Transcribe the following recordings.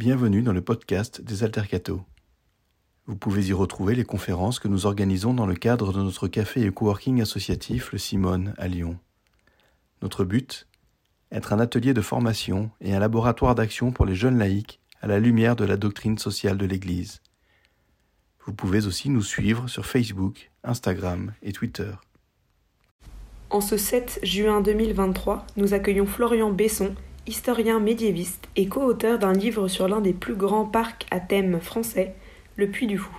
Bienvenue dans le podcast des Altercato. Vous pouvez y retrouver les conférences que nous organisons dans le cadre de notre café et coworking associatif Le Simone à Lyon. Notre but Être un atelier de formation et un laboratoire d'action pour les jeunes laïcs à la lumière de la doctrine sociale de l'Église. Vous pouvez aussi nous suivre sur Facebook, Instagram et Twitter. En ce 7 juin 2023, nous accueillons Florian Besson, historien médiéviste et co-auteur d'un livre sur l'un des plus grands parcs à thème français, le Puy du Fou.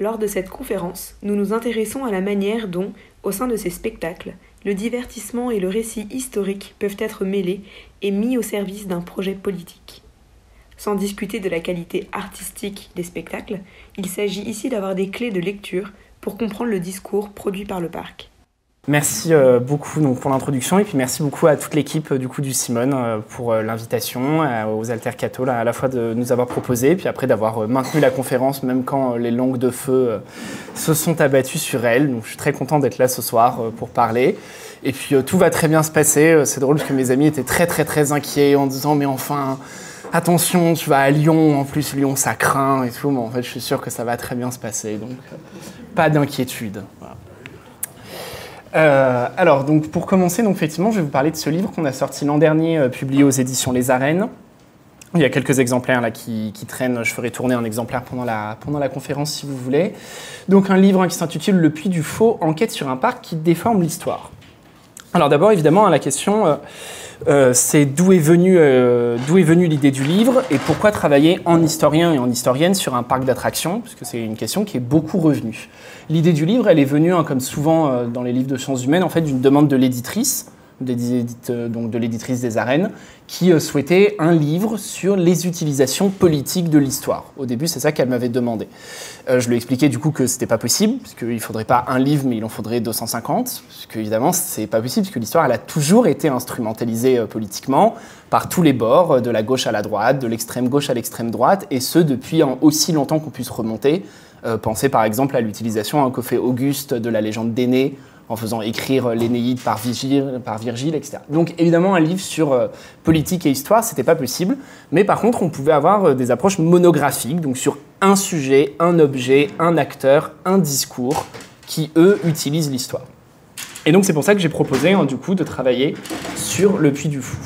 Lors de cette conférence, nous nous intéressons à la manière dont, au sein de ces spectacles, le divertissement et le récit historique peuvent être mêlés et mis au service d'un projet politique. Sans discuter de la qualité artistique des spectacles, il s'agit ici d'avoir des clés de lecture pour comprendre le discours produit par le parc. Merci euh, beaucoup donc, pour l'introduction et puis merci beaucoup à toute l'équipe du coup du Simone euh, pour euh, l'invitation, aux Altercato à la fois de nous avoir proposé puis après d'avoir maintenu la conférence même quand les langues de feu se sont abattues sur elle. Donc je suis très content d'être là ce soir pour parler. Et puis tout va très bien se passer. C'est drôle parce que mes amis étaient très très très inquiets en disant mais enfin attention, tu vas à Lyon, en plus Lyon ça craint et tout, mais en fait je suis sûr que ça va très bien se passer, donc pas d'inquiétude. Euh, alors, donc, pour commencer, donc, effectivement, je vais vous parler de ce livre qu'on a sorti l'an dernier, euh, publié aux éditions Les Arènes. Il y a quelques exemplaires là qui, traînent. Je ferai tourner un exemplaire pendant la, pendant la conférence si vous voulez. Donc, un livre hein, qui s'intitule Le Puits du Faux, enquête sur un parc qui déforme l'histoire. Alors, d'abord, évidemment, la question, euh, c'est d'où est venue venue l'idée du livre et pourquoi travailler en historien et en historienne sur un parc d'attractions, parce que c'est une question qui est beaucoup revenue. L'idée du livre, elle est venue, hein, comme souvent euh, dans les livres de sciences humaines, en fait, d'une demande de l'éditrice, euh, donc de l'éditrice des arènes, qui euh, souhaitait un livre sur les utilisations politiques de l'histoire. Au début, c'est ça qu'elle m'avait demandé. je lui ai expliqué du coup que c'était pas possible, parce qu'il ne faudrait pas un livre, mais il en faudrait 250, parce qu'évidemment, c'est pas possible, parce que l'histoire, elle a toujours été instrumentalisée politiquement par tous les bords, de la gauche à la droite, de l'extrême gauche à l'extrême droite, et ce depuis aussi longtemps qu'on puisse remonter euh, pensez par exemple à l'utilisation hein, que fait Auguste de la légende d'Énée en faisant écrire l'Énéide par Virgile, par etc. Donc évidemment, un livre sur euh, politique et histoire, c'était pas possible, mais par contre, on pouvait avoir euh, des approches monographiques, donc sur un sujet, un objet, un acteur, un discours, qui eux utilisent l'histoire. Et donc c'est pour ça que j'ai proposé hein, du coup de travailler sur le Puy du Fou.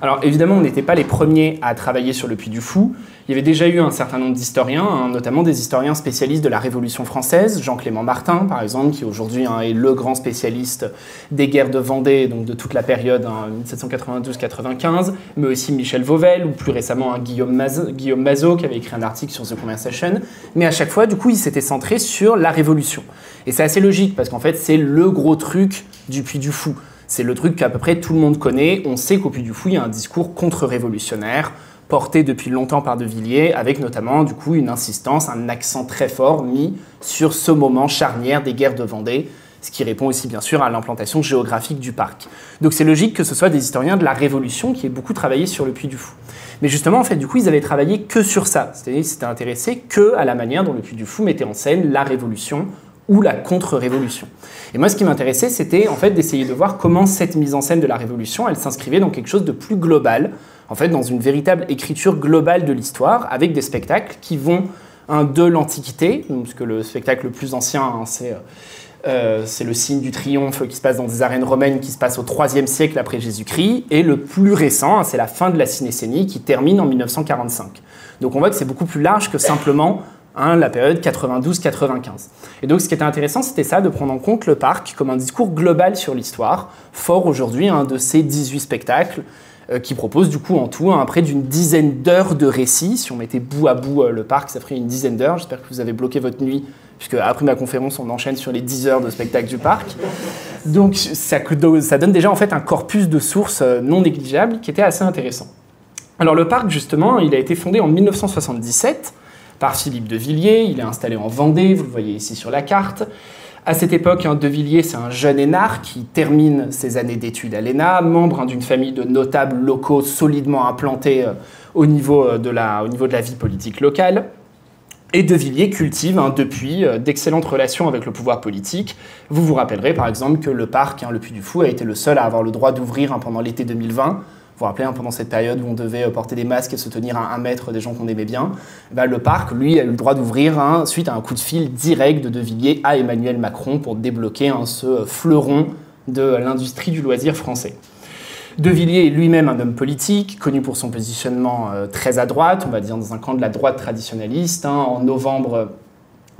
Alors évidemment, on n'était pas les premiers à travailler sur le Puy du Fou. Il y avait déjà eu un certain nombre d'historiens, hein, notamment des historiens spécialistes de la Révolution française, Jean-Clément Martin par exemple, qui aujourd'hui hein, est le grand spécialiste des guerres de Vendée, donc de toute la période 1792-95, hein, mais aussi Michel Vauvel, ou plus récemment Guillaume, Mazot, qui avait écrit un article sur The Conversation. Mais à chaque fois, du coup, il s'était centré sur la Révolution. Et c'est assez logique, parce qu'en fait, c'est le gros truc du Puy du Fou. C'est le truc qu'à peu près tout le monde connaît. On sait qu'au Puy du Fou, il y a un discours contre-révolutionnaire porté depuis longtemps par De Villiers, avec notamment du coup une insistance, un accent très fort mis sur ce moment charnière des guerres de Vendée, ce qui répond aussi bien sûr à l'implantation géographique du parc. Donc c'est logique que ce soit des historiens de la Révolution qui aient beaucoup travaillé sur le Puy du Fou. Mais justement, en fait, du coup, ils avaient travaillé que sur ça, c'est-à-dire qu'ils s'étaient intéressés que à la manière dont le Puy du Fou mettait en scène la Révolution ou la contre-révolution. Et moi, ce qui m'intéressait, c'était en fait d'essayer de voir comment cette mise en scène de la Révolution, elle s'inscrivait dans quelque chose de plus global, en fait, dans une véritable écriture globale de l'histoire, avec des spectacles qui vont de l'Antiquité, puisque le spectacle le plus ancien, hein, c'est euh, c'est le signe du triomphe qui se passe dans des arènes romaines qui se passe au IIIe siècle après Jésus-Christ, et le plus récent, hein, c'est la fin de la Cinécénie qui termine en 1945. Donc on voit que c'est beaucoup plus large que simplement La période 92-95. Et donc ce qui était intéressant, c'était ça, de prendre en compte le parc comme un discours global sur l'histoire, fort aujourd'hui hein, de ces 18 spectacles, euh, qui proposent du coup en tout hein, près d'une dizaine d'heures de récits. Si on mettait bout à bout euh, le parc, ça ferait une dizaine d'heures. J'espère que vous avez bloqué votre nuit, puisque après ma conférence, on enchaîne sur les 10 heures de spectacle du parc. Donc ça, ça donne déjà en fait un corpus de sources euh, non négligeable qui était assez intéressant. Alors le parc, justement, il a été fondé en 1977 par Philippe de Villiers. Il est installé en Vendée, vous le voyez ici sur la carte. À cette époque, hein, De Villiers, c'est un jeune énarque qui termine ses années d'études à l'ENA, membre hein, d'une famille de notables locaux solidement implantés euh, au, niveau euh, de la, au niveau de la vie politique locale. Et De Villiers cultive hein, depuis euh, d'excellentes relations avec le pouvoir politique. Vous vous rappellerez par exemple que le parc, le Puy du Fou, a été le seul à avoir le droit d'ouvrir pendant l'été 2020 vous rappelez, hein, pendant cette période où on devait euh, porter des masques et se tenir à un mètre des gens qu'on aimait bien, bah, le parc, lui, a eu le droit d'ouvrir hein, suite à un coup de fil direct de De Villiers à Emmanuel Macron pour débloquer hein, ce fleuron de l'industrie du loisir français. De Villiers est lui-même un homme politique, connu pour son positionnement euh, très à droite, on va dire dans un camp de la droite traditionnaliste. en novembre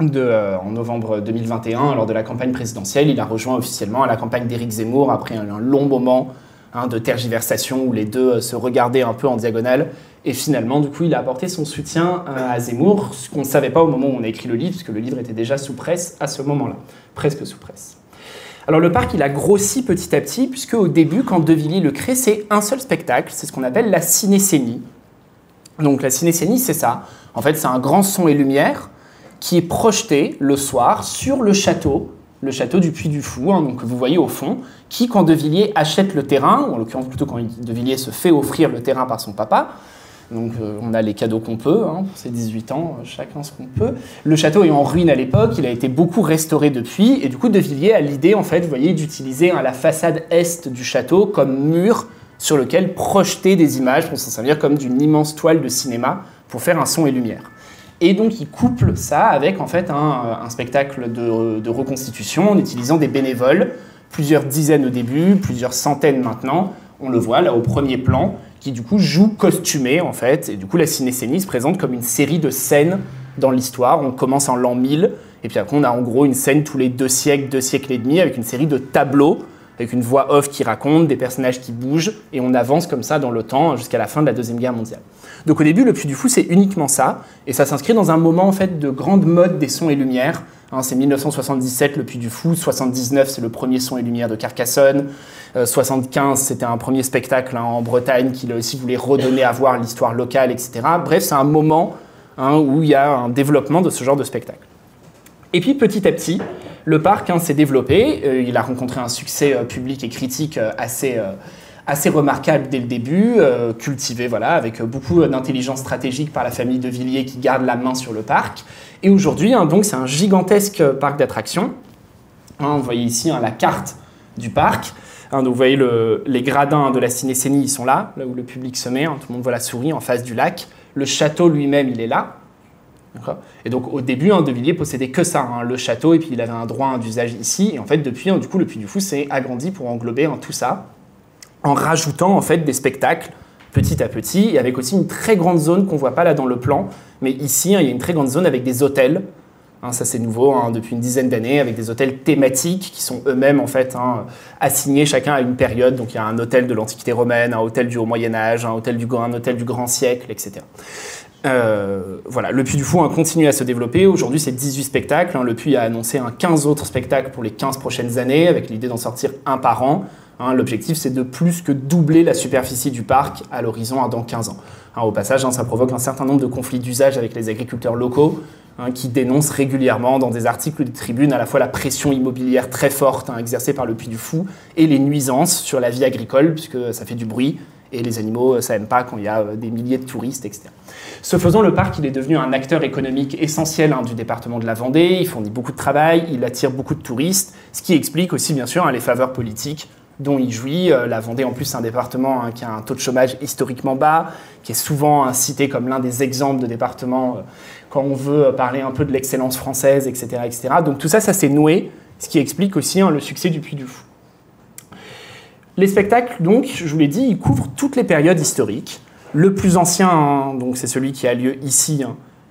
euh, en novembre 2021, lors de la campagne présidentielle, il a rejoint officiellement la campagne d'Éric Zemmour après un long moment Hein, de tergiversation où les deux euh, se regardaient un peu en diagonale. Et finalement, du coup, il a apporté son soutien euh, à Zemmour, ce qu'on ne savait pas au moment où on a écrit le livre, puisque le livre était déjà sous presse à ce moment-là, presque sous presse. Alors le parc, il a grossi petit à petit, puisque au début, quand De Villiers le crée, c'est un seul spectacle, c'est ce qu'on appelle la cinécénie. Donc la cinécénie, c'est ça. En fait, c'est un grand son et lumière qui est projeté le soir sur le château le château du Puy du Fou, hein, donc, que vous voyez au fond, qui, quand De Villiers achète le terrain, ou en l'occurrence plutôt quand De Villiers se fait offrir le terrain par son papa, donc euh, on a les cadeaux qu'on peut, hein, pour ses 18 ans, euh, chacun ce qu'on peut. Le château est en ruine à l'époque, il a été beaucoup restauré depuis, et du coup De Villiers a l'idée, en fait, vous voyez, d'utiliser la façade est du château comme mur sur lequel projeter des images pour s'en servir comme d'une immense toile de cinéma pour faire un son et lumière. Et donc, il couple ça avec en fait un, spectacle de, reconstitution en utilisant des bénévoles, plusieurs dizaines au début, plusieurs centaines maintenant. On le voit là au premier plan, qui du coup joue costumé en fait. Et du coup, la cinécénie se présente comme une série de scènes dans l'histoire. On commence en l'an 1000, et puis après, on a en gros une scène tous les deux siècles, deux siècles et demi, avec une série de tableaux avec une voix off qui raconte, des personnages qui bougent, et on avance comme ça dans le temps jusqu'à la fin de la Deuxième Guerre mondiale. Donc au début, le Puy du Fou, c'est uniquement ça, et ça s'inscrit dans un moment en fait de grande mode des sons et lumières. Hein, c'est 1977, le Puy du Fou, 79, c'est le premier son et lumière de Carcassonne, 75, euh, c'était un premier spectacle hein, en Bretagne qui aussi voulait redonner à voir l'histoire locale, etc. Bref, c'est un moment hein, où il y a un développement de ce genre de spectacle. Et puis petit à petit, le parc s'est développé, euh, il a rencontré un succès euh, public et critique assez assez remarquable dès le début, euh, cultivé voilà, avec beaucoup d'intelligence stratégique par la famille de Villiers qui garde la main sur le parc. Et aujourd'hui, hein, donc c'est un gigantesque parc d'attractions. Hein, vous voyez ici hein, la carte du parc. donc vous voyez les gradins de la Cinécénie, ils sont là, là où le public se met. tout le monde voit la souris en face du lac. Le château lui-même, il est là. Et donc au début, De Villiers possédait que ça, le château, et puis il avait un droit d'usage ici. Et en fait, depuis, du coup, le Puy du Fou s'est agrandi pour englober tout ça en rajoutant en fait des spectacles petit à petit, et avec aussi une très grande zone qu'on voit pas là dans le plan, mais ici hein, il y a une très grande zone avec des hôtels. Hein, ça c'est nouveau hein, depuis une dizaine d'années, avec des hôtels thématiques qui sont eux-mêmes en fait assignés chacun à une période. Donc il y a un hôtel de l'Antiquité romaine, un hôtel du Haut Moyen Âge, un hôtel du, un hôtel du Grand Siècle, etc. Euh, voilà, le Puy du Fou continue à se développer. Aujourd'hui, c'est 18 spectacles. Le Puy a annoncé un 15 autres spectacles pour les 15 prochaines années, avec l'idée d'en sortir un par an. Hein, l'objectif, c'est de plus que doubler la superficie du parc à l'horizon dans 15 ans. Hein, au passage, hein, ça provoque un certain nombre de conflits d'usage avec les agriculteurs locaux qui dénoncent régulièrement dans des articles des tribunes à la fois la pression immobilière très forte exercée par le Puy du Fou et les nuisances sur la vie agricole, puisque ça fait du bruit et les animaux, ça n'aime pas quand il y a euh, des milliers de touristes, etc. Ce faisant, le parc il est devenu un acteur économique essentiel du département de la Vendée. Il fournit beaucoup de travail, il attire beaucoup de touristes, ce qui explique aussi bien sûr les faveurs politiques dont il jouit. Euh, la Vendée, en plus, c'est un département hein, qui a un taux de chômage historiquement bas, qui est souvent cité comme l'un des exemples de départements euh, quand on veut euh, parler un peu de l'excellence française, etc., etc. Donc tout ça, ça s'est noué, ce qui explique aussi hein, le succès du Puy du Fou. Les spectacles, donc, je vous l'ai dit, ils couvrent toutes les périodes historiques. Le plus ancien, hein, donc c'est celui qui a lieu ici,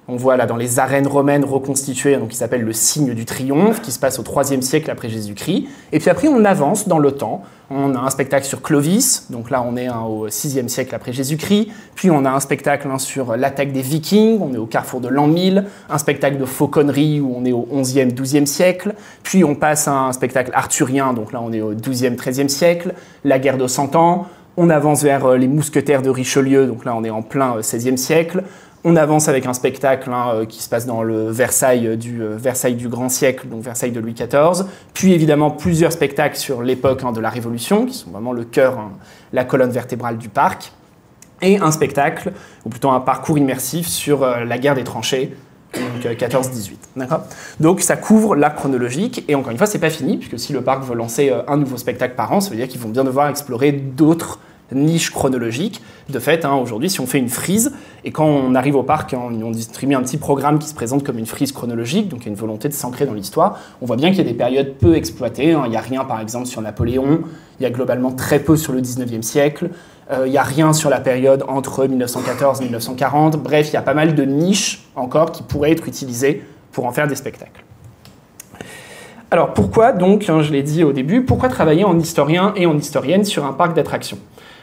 on voit là dans les arènes romaines reconstituées, donc qui s'appelle le signe du triomphe, qui se passe au IIIe siècle après Jésus-Christ. Et puis après, on avance dans le temps. On a un spectacle sur Clovis, donc là on est au VIe siècle après Jésus-Christ. Puis on a un spectacle hein, sur l'attaque des Vikings, on est au carrefour de l'an 1000. Un spectacle de fauconnerie où on est au XIe, XIIe siècle. Puis on passe à un spectacle arthurien, donc là on est au XIIe, XIIIe siècle. La guerre de Cent Ans. On avance vers euh, les mousquetaires de Richelieu, donc là on est en plein XVIe euh, siècle. On avance avec un spectacle hein, euh, qui se passe dans le Versailles du, euh, Versailles du grand siècle, donc Versailles de Louis XIV. Puis évidemment plusieurs spectacles sur l'époque hein, de la Révolution, qui sont vraiment le cœur, hein, la colonne vertébrale du parc. Et un spectacle, ou plutôt un parcours immersif sur euh, la guerre des tranchées, donc 14-18. D'accord? Donc ça couvre l'arc chronologique, et encore une fois, c'est pas fini, puisque si le parc veut lancer un nouveau spectacle par an, ça veut dire qu'ils vont bien devoir explorer d'autres niche chronologique. De fait, hein, aujourd'hui, si on fait une frise, et quand on arrive au parc, hein, on distribue un petit programme qui se présente comme une frise chronologique, donc il y a une volonté de s'ancrer dans l'histoire, on voit bien qu'il y a des périodes peu exploitées. Hein. Il n'y a rien, par exemple, sur Napoléon, il y a globalement très peu sur le 19e siècle, euh, il n'y a rien sur la période entre 1914 et 1940. Bref, il y a pas mal de niches encore qui pourraient être utilisées pour en faire des spectacles. Alors pourquoi donc, je l'ai dit au début, pourquoi travailler en historien et en historienne sur un parc d'attractions?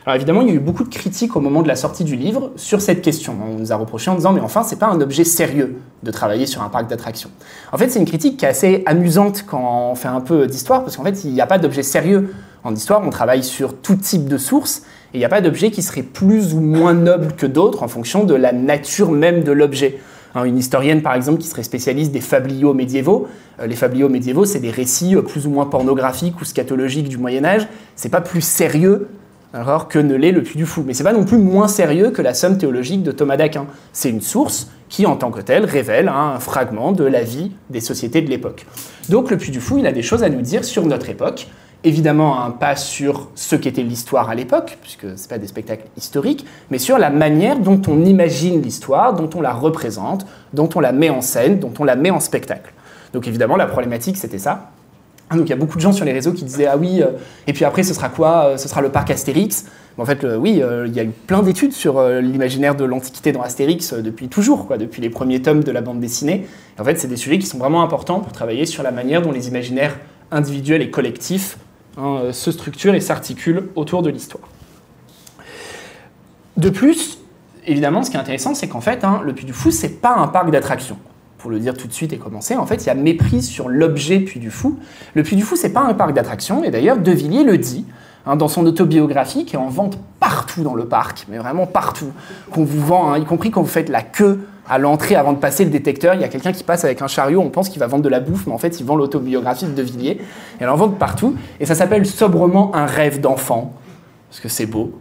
Alors évidemment, il y a eu beaucoup de critiques au moment de la sortie du livre sur cette question. On nous a reproché en disant mais enfin, c'est pas un objet sérieux de travailler sur un parc d'attractions. En fait, c'est une critique qui est assez amusante quand on fait un peu d'histoire parce qu'en fait, il n'y a pas d'objet sérieux en histoire. On travaille sur tout type de sources et il n'y a pas d'objet qui serait plus ou moins noble que d'autres en fonction de la nature même de l'objet. Hein, une historienne, par exemple, qui serait spécialiste des fabliaux médiévaux. Euh, les fabliaux médiévaux, c'est des récits euh, plus ou moins pornographiques ou scatologiques du Moyen Âge. C'est pas plus sérieux alors que ne l'est le Puy du Fou. Mais c'est pas non plus moins sérieux que la somme théologique de Thomas d'Aquin. C'est une source qui, en tant que telle, révèle un fragment de la vie des sociétés de l'époque. Donc le Puy du Fou, il a des choses à nous dire sur notre époque. Évidemment, un pas sur ce qu'était l'histoire à l'époque, puisque ce pas des spectacles historiques, mais sur la manière dont on imagine l'histoire, dont on la représente, dont on la met en scène, dont on la met en spectacle. Donc évidemment, la problématique, c'était ça. Ah, donc il y a beaucoup de gens sur les réseaux qui disaient ah oui euh, et puis après ce sera quoi euh, Ce sera le parc Astérix. en fait oui, euh, il y a eu plein d'études sur l'imaginaire de l'Antiquité dans Astérix depuis toujours, depuis les premiers tomes de la bande dessinée. en fait c'est des sujets qui sont vraiment importants pour travailler sur la manière dont les imaginaires individuels et collectifs hein, se structurent et s'articulent autour de l'histoire. De plus, évidemment, ce qui est intéressant, c'est qu'en fait, hein, le Puy du Fou, c'est pas un parc d'attractions pour le dire tout de suite et commencer, en fait, il y a méprise sur l'objet Puy du Fou. Le Puy du Fou, c'est pas un parc d'attractions, et d'ailleurs, De Villiers le dit hein, dans son autobiographie, qui est en vente partout dans le parc, mais vraiment partout, qu'on vous vend, hein, y compris quand vous faites la queue à l'entrée avant de passer le détecteur, il y a quelqu'un qui passe avec un chariot, on pense qu'il va vendre de la bouffe, mais en fait, il vend l'autobiographie de De Villiers, et elle en vend partout, et ça s'appelle sobrement un rêve d'enfant, parce que c'est beau,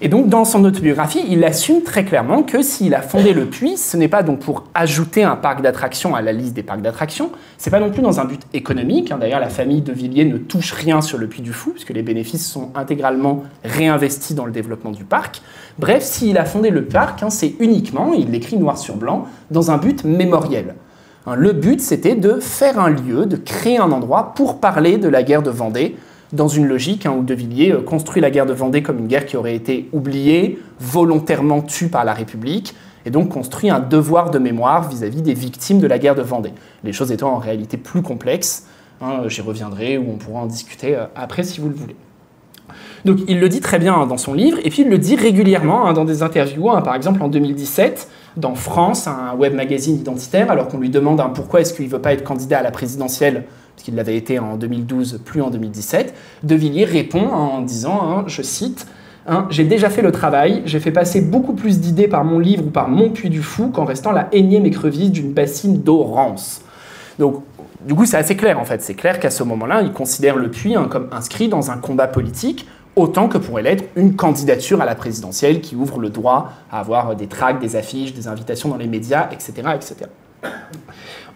Et donc, dans son autobiographie, il assume très clairement que s'il a fondé le puits, ce n'est pas donc pour ajouter un parc d'attractions à la liste des parcs d'attractions, c'est pas non plus dans un but économique. Hein. D'ailleurs, la famille de Villiers ne touche rien sur le puits du Fou, puisque les bénéfices sont intégralement réinvestis dans le développement du parc. Bref, s'il a fondé le parc, hein, c'est uniquement, il l'écrit noir sur blanc, dans un but mémoriel. Hein, le but, c'était de faire un lieu, de créer un endroit pour parler de la guerre de Vendée, dans une logique hein, où De Villiers euh, construit la guerre de Vendée comme une guerre qui aurait été oubliée, volontairement tue par la République, et donc construit un devoir de mémoire vis-à-vis des victimes de la guerre de Vendée. Les choses étant en réalité plus complexes, hein, j'y reviendrai ou on pourra en discuter euh, après si vous le voulez. Donc il le dit très bien hein, dans son livre, et puis il le dit régulièrement dans des interviews, par exemple en 2017, dans France, un web magazine identitaire, alors qu'on lui demande pourquoi est-ce qu'il ne veut pas être candidat à la présidentielle qu'il l'avait été en 2012, plus en 2017, De Villiers répond en disant, hein, je cite, hein, J'ai déjà fait le travail, j'ai fait passer beaucoup plus d'idées par mon livre ou par mon puits du fou qu'en restant la énième écrevisse d'une bassine d'eau rance. Donc, du coup, c'est assez clair en fait. C'est clair qu'à ce moment-là, il considère le puits hein, comme inscrit dans un combat politique, autant que pourrait l'être une candidature à la présidentielle qui ouvre le droit à avoir des tracts, des affiches, des invitations dans les médias, etc. etc.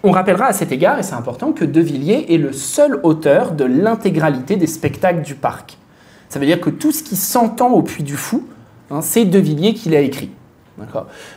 On rappellera à cet égard, et c'est important, que De Villiers est le seul auteur de l'intégralité des spectacles du parc. Ça veut dire que tout ce qui s'entend au Puy du Fou, hein, c'est De Villiers qui l'a écrit.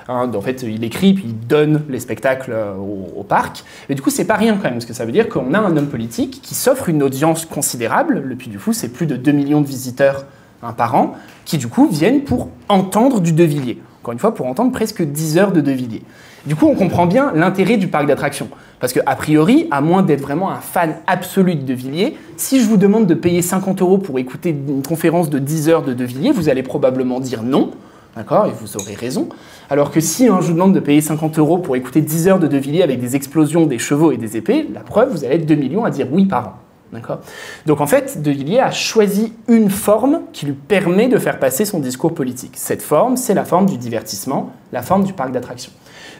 Hein, en fait, il écrit puis il donne les spectacles euh, au, parc. Mais du coup, c'est pas rien quand même, parce que ça veut dire qu'on a un homme politique qui s'offre une audience considérable. Le Puy du Fou, c'est plus de 2 millions de visiteurs hein, par an, qui du coup viennent pour entendre du De Villiers. Encore une fois, pour entendre presque 10 heures de De Villiers. Du coup, on comprend bien l'intérêt du parc d'attractions. Parce que, a priori, à moins d'être vraiment un fan absolu de De Villiers, si je vous demande de payer 50 euros pour écouter une conférence de 10 heures de De Villiers, vous allez probablement dire non. D'accord Et vous aurez raison. Alors que si hein, je vous demande de payer 50 euros pour écouter 10 heures de De Villiers avec des explosions, des chevaux et des épées, la preuve, vous allez être 2 millions à dire oui par an. D'accord? Donc en fait, De Villiers a choisi une forme qui lui permet de faire passer son discours politique. Cette forme, c'est la forme du divertissement, la forme du parc d'attractions.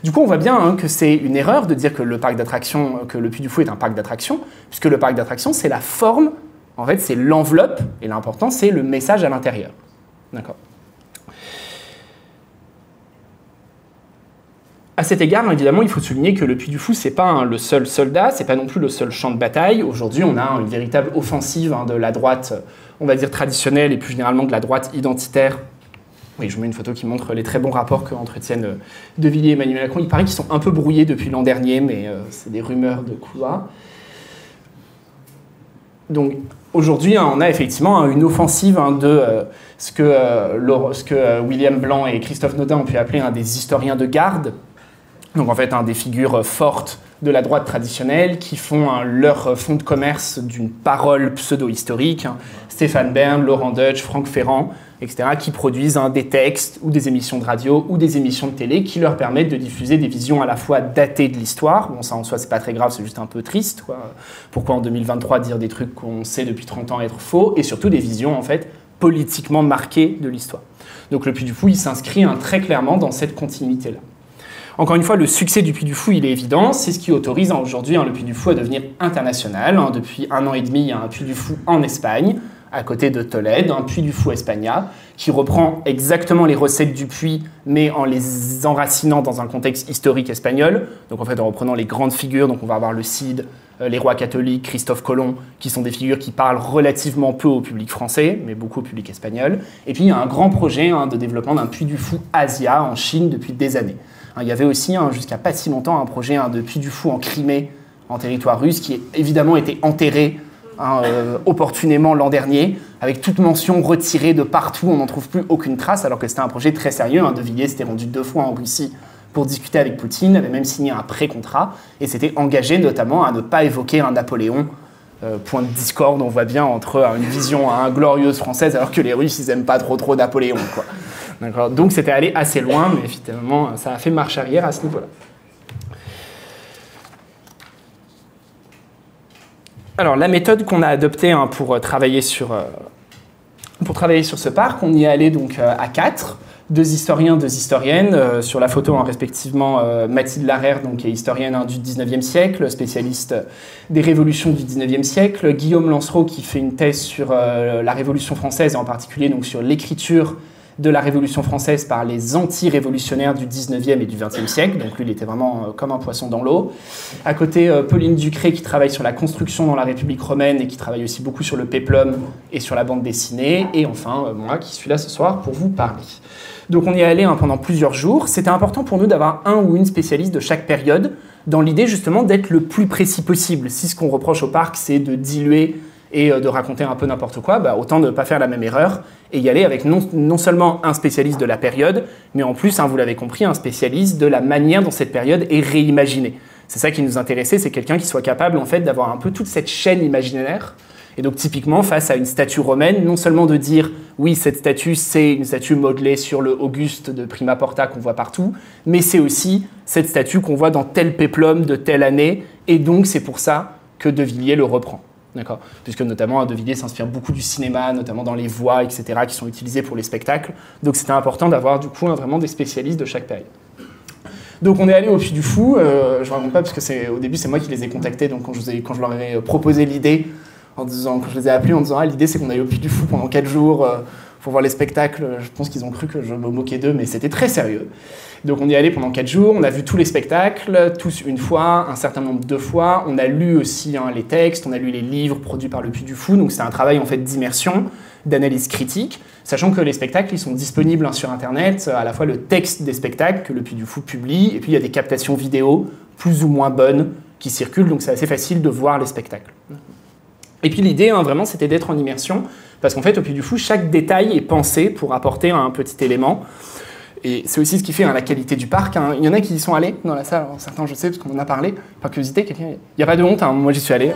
Du coup, on voit bien hein, que c'est une erreur de dire que le parc d'attractions, que le Puy du Fou est un parc d'attractions, puisque le parc d'attractions, c'est la forme, en fait, c'est l'enveloppe, et l'important, c'est le message à l'intérieur. D'accord? À cet égard, évidemment, il faut souligner que le Puy du Fou, c'est pas hein, le seul soldat, c'est pas non plus le seul champ de bataille. Aujourd'hui, on a une véritable offensive hein, de la droite, on va dire traditionnelle, et plus généralement de la droite identitaire. Oui, je vous mets une photo qui montre les très bons rapports que entretiennent euh, De Villiers et Emmanuel Macron. Il paraît qu'ils sont un peu brouillés depuis l'an dernier, mais euh, c'est des rumeurs de couloir. Donc aujourd'hui, hein, on a effectivement une offensive de euh, ce que, William Blanc et Christophe Nodin ont pu appeler des historiens de garde, donc en fait, un des figures fortes de la droite traditionnelle qui font leur fonds de commerce d'une parole pseudo-historique. Hein. Stéphane Bern, Laurent Deutsch, Franck Ferrand, etc., qui produisent des textes ou des émissions de radio ou des émissions de télé qui leur permettent de diffuser des visions à la fois datées de l'histoire. Bon, ça en soi, c'est pas très grave, c'est juste un peu triste. Pourquoi en 2023 dire des trucs qu'on sait depuis 30 ans être faux et surtout des visions en fait politiquement marquées de l'histoire. Donc le Puy du Fou, il s'inscrit hein, très clairement dans cette continuité-là. Encore une fois, le succès du Puy du Fou, il est évident. C'est ce qui autorise hein, aujourd'hui hein, le Puy du Fou à devenir international. Hein. depuis un an et demi, il y a un Puy du Fou en Espagne, à côté de Tolède, un Puy du Fou Espagna, qui reprend exactement les recettes du Puy, mais en les enracinant dans un contexte historique espagnol. Donc en fait, en reprenant les grandes figures, donc on va avoir le Cid, euh, les rois catholiques, Christophe Colomb, qui sont des figures qui parlent relativement peu au public français, mais beaucoup au public espagnol. Et puis il y a un grand projet de développement d'un Puy du Fou Asia en Chine depuis des années. Hein, il y avait aussi, hein, jusqu'à pas si longtemps, un projet hein, de Puy du Fou en Crimée, en territoire russe, qui a évidemment été enterré euh, opportunément l'an dernier, avec toute mention retirée de partout, on n'en trouve plus aucune trace, alors que c'était un projet très sérieux. de Villiers s'était rendu deux fois en Russie pour discuter avec Poutine, avait même signé un pré-contrat, et s'était engagé notamment à ne pas évoquer un Napoléon. Euh, point de discorde, on voit bien entre une vision glorieuse française, alors que les Russes, ils aiment pas trop trop Napoléon. Donc c'était allé assez loin, mais finalement, ça a fait marche arrière à ce niveau-là. Alors la méthode qu'on a adoptée hein, pour, euh, travailler sur, euh, pour travailler sur ce parc, on y est allé donc euh, à quatre, deux historiens, deux historiennes. sur la photo, hein, respectivement, Mathilde Larère, donc, qui est historienne hein, du 19e siècle, spécialiste des révolutions du 19e siècle. Guillaume Lancereau, qui fait une thèse sur la Révolution française, et en particulier donc, sur l'écriture de la Révolution française par les anti-révolutionnaires du 19e et du 20e siècle. Donc lui, il était vraiment euh, comme un poisson dans l'eau. À côté, euh, Pauline Ducré qui travaille sur la construction dans la République romaine et qui travaille aussi beaucoup sur le péplum et sur la bande dessinée. Et enfin, euh, moi qui suis là ce soir pour vous parler. Donc on y est allé hein, pendant plusieurs jours. C'était important pour nous d'avoir un ou une spécialiste de chaque période, dans l'idée justement d'être le plus précis possible. Si ce qu'on reproche au parc, c'est de diluer et de raconter un peu n'importe quoi, bah, autant ne pas faire la même erreur et y aller avec non, seulement un spécialiste de la période, mais en plus, hein, vous l'avez compris, un spécialiste de la manière dont cette période est réimaginée. C'est ça qui nous intéressait, c'est quelqu'un qui soit capable en fait d'avoir un peu toute cette chaîne imaginaire. Et donc typiquement face à une statue romaine, non seulement de dire oui cette statue c'est une statue modelée sur le Auguste de Prima Porta qu'on voit partout, mais c'est aussi cette statue qu'on voit dans tel péplum de telle année, et donc c'est pour ça que De Villiers le reprend. D'accord Puisque notamment De Villiers s'inspire beaucoup du cinéma, notamment dans les voix, etc., qui sont utilisées pour les spectacles. Donc c'était important d'avoir du coup vraiment des spécialistes de chaque période. Donc on est allé au Puy du Fou. Euh, je ne raconte pas parce que c'est au début c'est moi qui les ai contactés. Donc quand je, quand je leur ai proposé l'idée, en disant, quand je les ai appelés en disant ah l'idée c'est qu'on aille au Puy du Fou pendant 4 jours euh, pour voir les spectacles, je pense qu'ils ont cru que je me moquais d'eux, mais c'était très sérieux. Donc on y est allé pendant 4 jours, on a vu tous les spectacles, tous une fois, un certain nombre de fois. On a lu aussi hein, les textes, on a lu les livres produits par le Puy du Fou. Donc c'est un travail en fait d'immersion, d'analyse critique, sachant que les spectacles ils sont disponibles hein, sur Internet, à la fois le texte des spectacles que le Puy du Fou publie, et puis il y a des captations vidéo plus ou moins bonnes qui circulent, donc c'est assez facile de voir les spectacles. Et puis l'idée, hein, vraiment, c'était d'être en immersion, parce qu'en fait, au Puy du Fou, chaque détail est pensé pour apporter un petit élément. Et c'est aussi ce qui fait hein, la qualité du parc. Hein. Il y en a qui y sont allés dans la salle, certains je sais parce qu'on en a parlé. Par curiosité, quelqu'un. Il n'y a pas de honte, hein. moi j'y suis allé.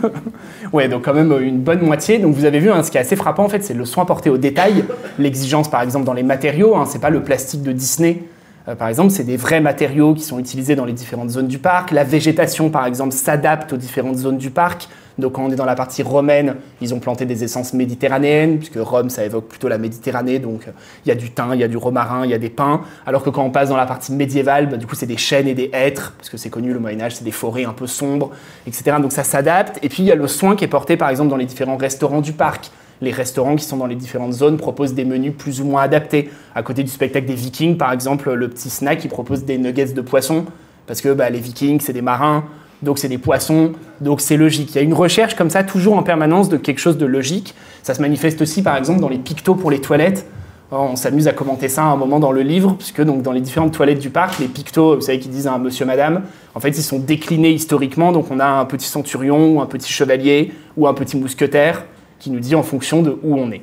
ouais, donc quand même une bonne moitié. Donc vous avez vu, ce qui est assez frappant en fait, c'est le soin porté au détail, l'exigence par exemple dans les matériaux. c'est pas le plastique de Disney. Euh, par exemple, c'est des vrais matériaux qui sont utilisés dans les différentes zones du parc. La végétation, par exemple, s'adapte aux différentes zones du parc. Donc quand on est dans la partie romaine, ils ont planté des essences méditerranéennes, puisque Rome, ça évoque plutôt la Méditerranée, donc il y a du thym, il y a du romarin, il y a des pins, alors que quand on passe dans la partie médiévale, bah, du coup c'est des chênes et des hêtres, parce que c'est connu, le Moyen-Âge, c'est des forêts un peu sombres, etc. Donc ça s'adapte. Et puis il y a le soin qui est porté par exemple dans les différents restaurants du parc, Les restaurants qui sont dans les différentes zones proposent des menus plus ou moins adaptés. À côté du spectacle des Vikings, par exemple, le petit snack qui propose des nuggets de poisson, parce que bah, les Vikings, c'est des marins, donc c'est des poissons, donc c'est logique. Il y a une recherche comme ça, toujours en permanence, de quelque chose de logique. Ça se manifeste aussi, par exemple, dans les pictos pour les toilettes. On s'amuse à commenter ça à un moment dans le livre, puisque donc dans les différentes toilettes du parc, les pictos, vous savez, qui disent un monsieur, madame, en fait, ils sont déclinés historiquement. Donc on a un petit centurion, ou un petit chevalier, ou un petit mousquetaire, qui nous dit en fonction de où on est.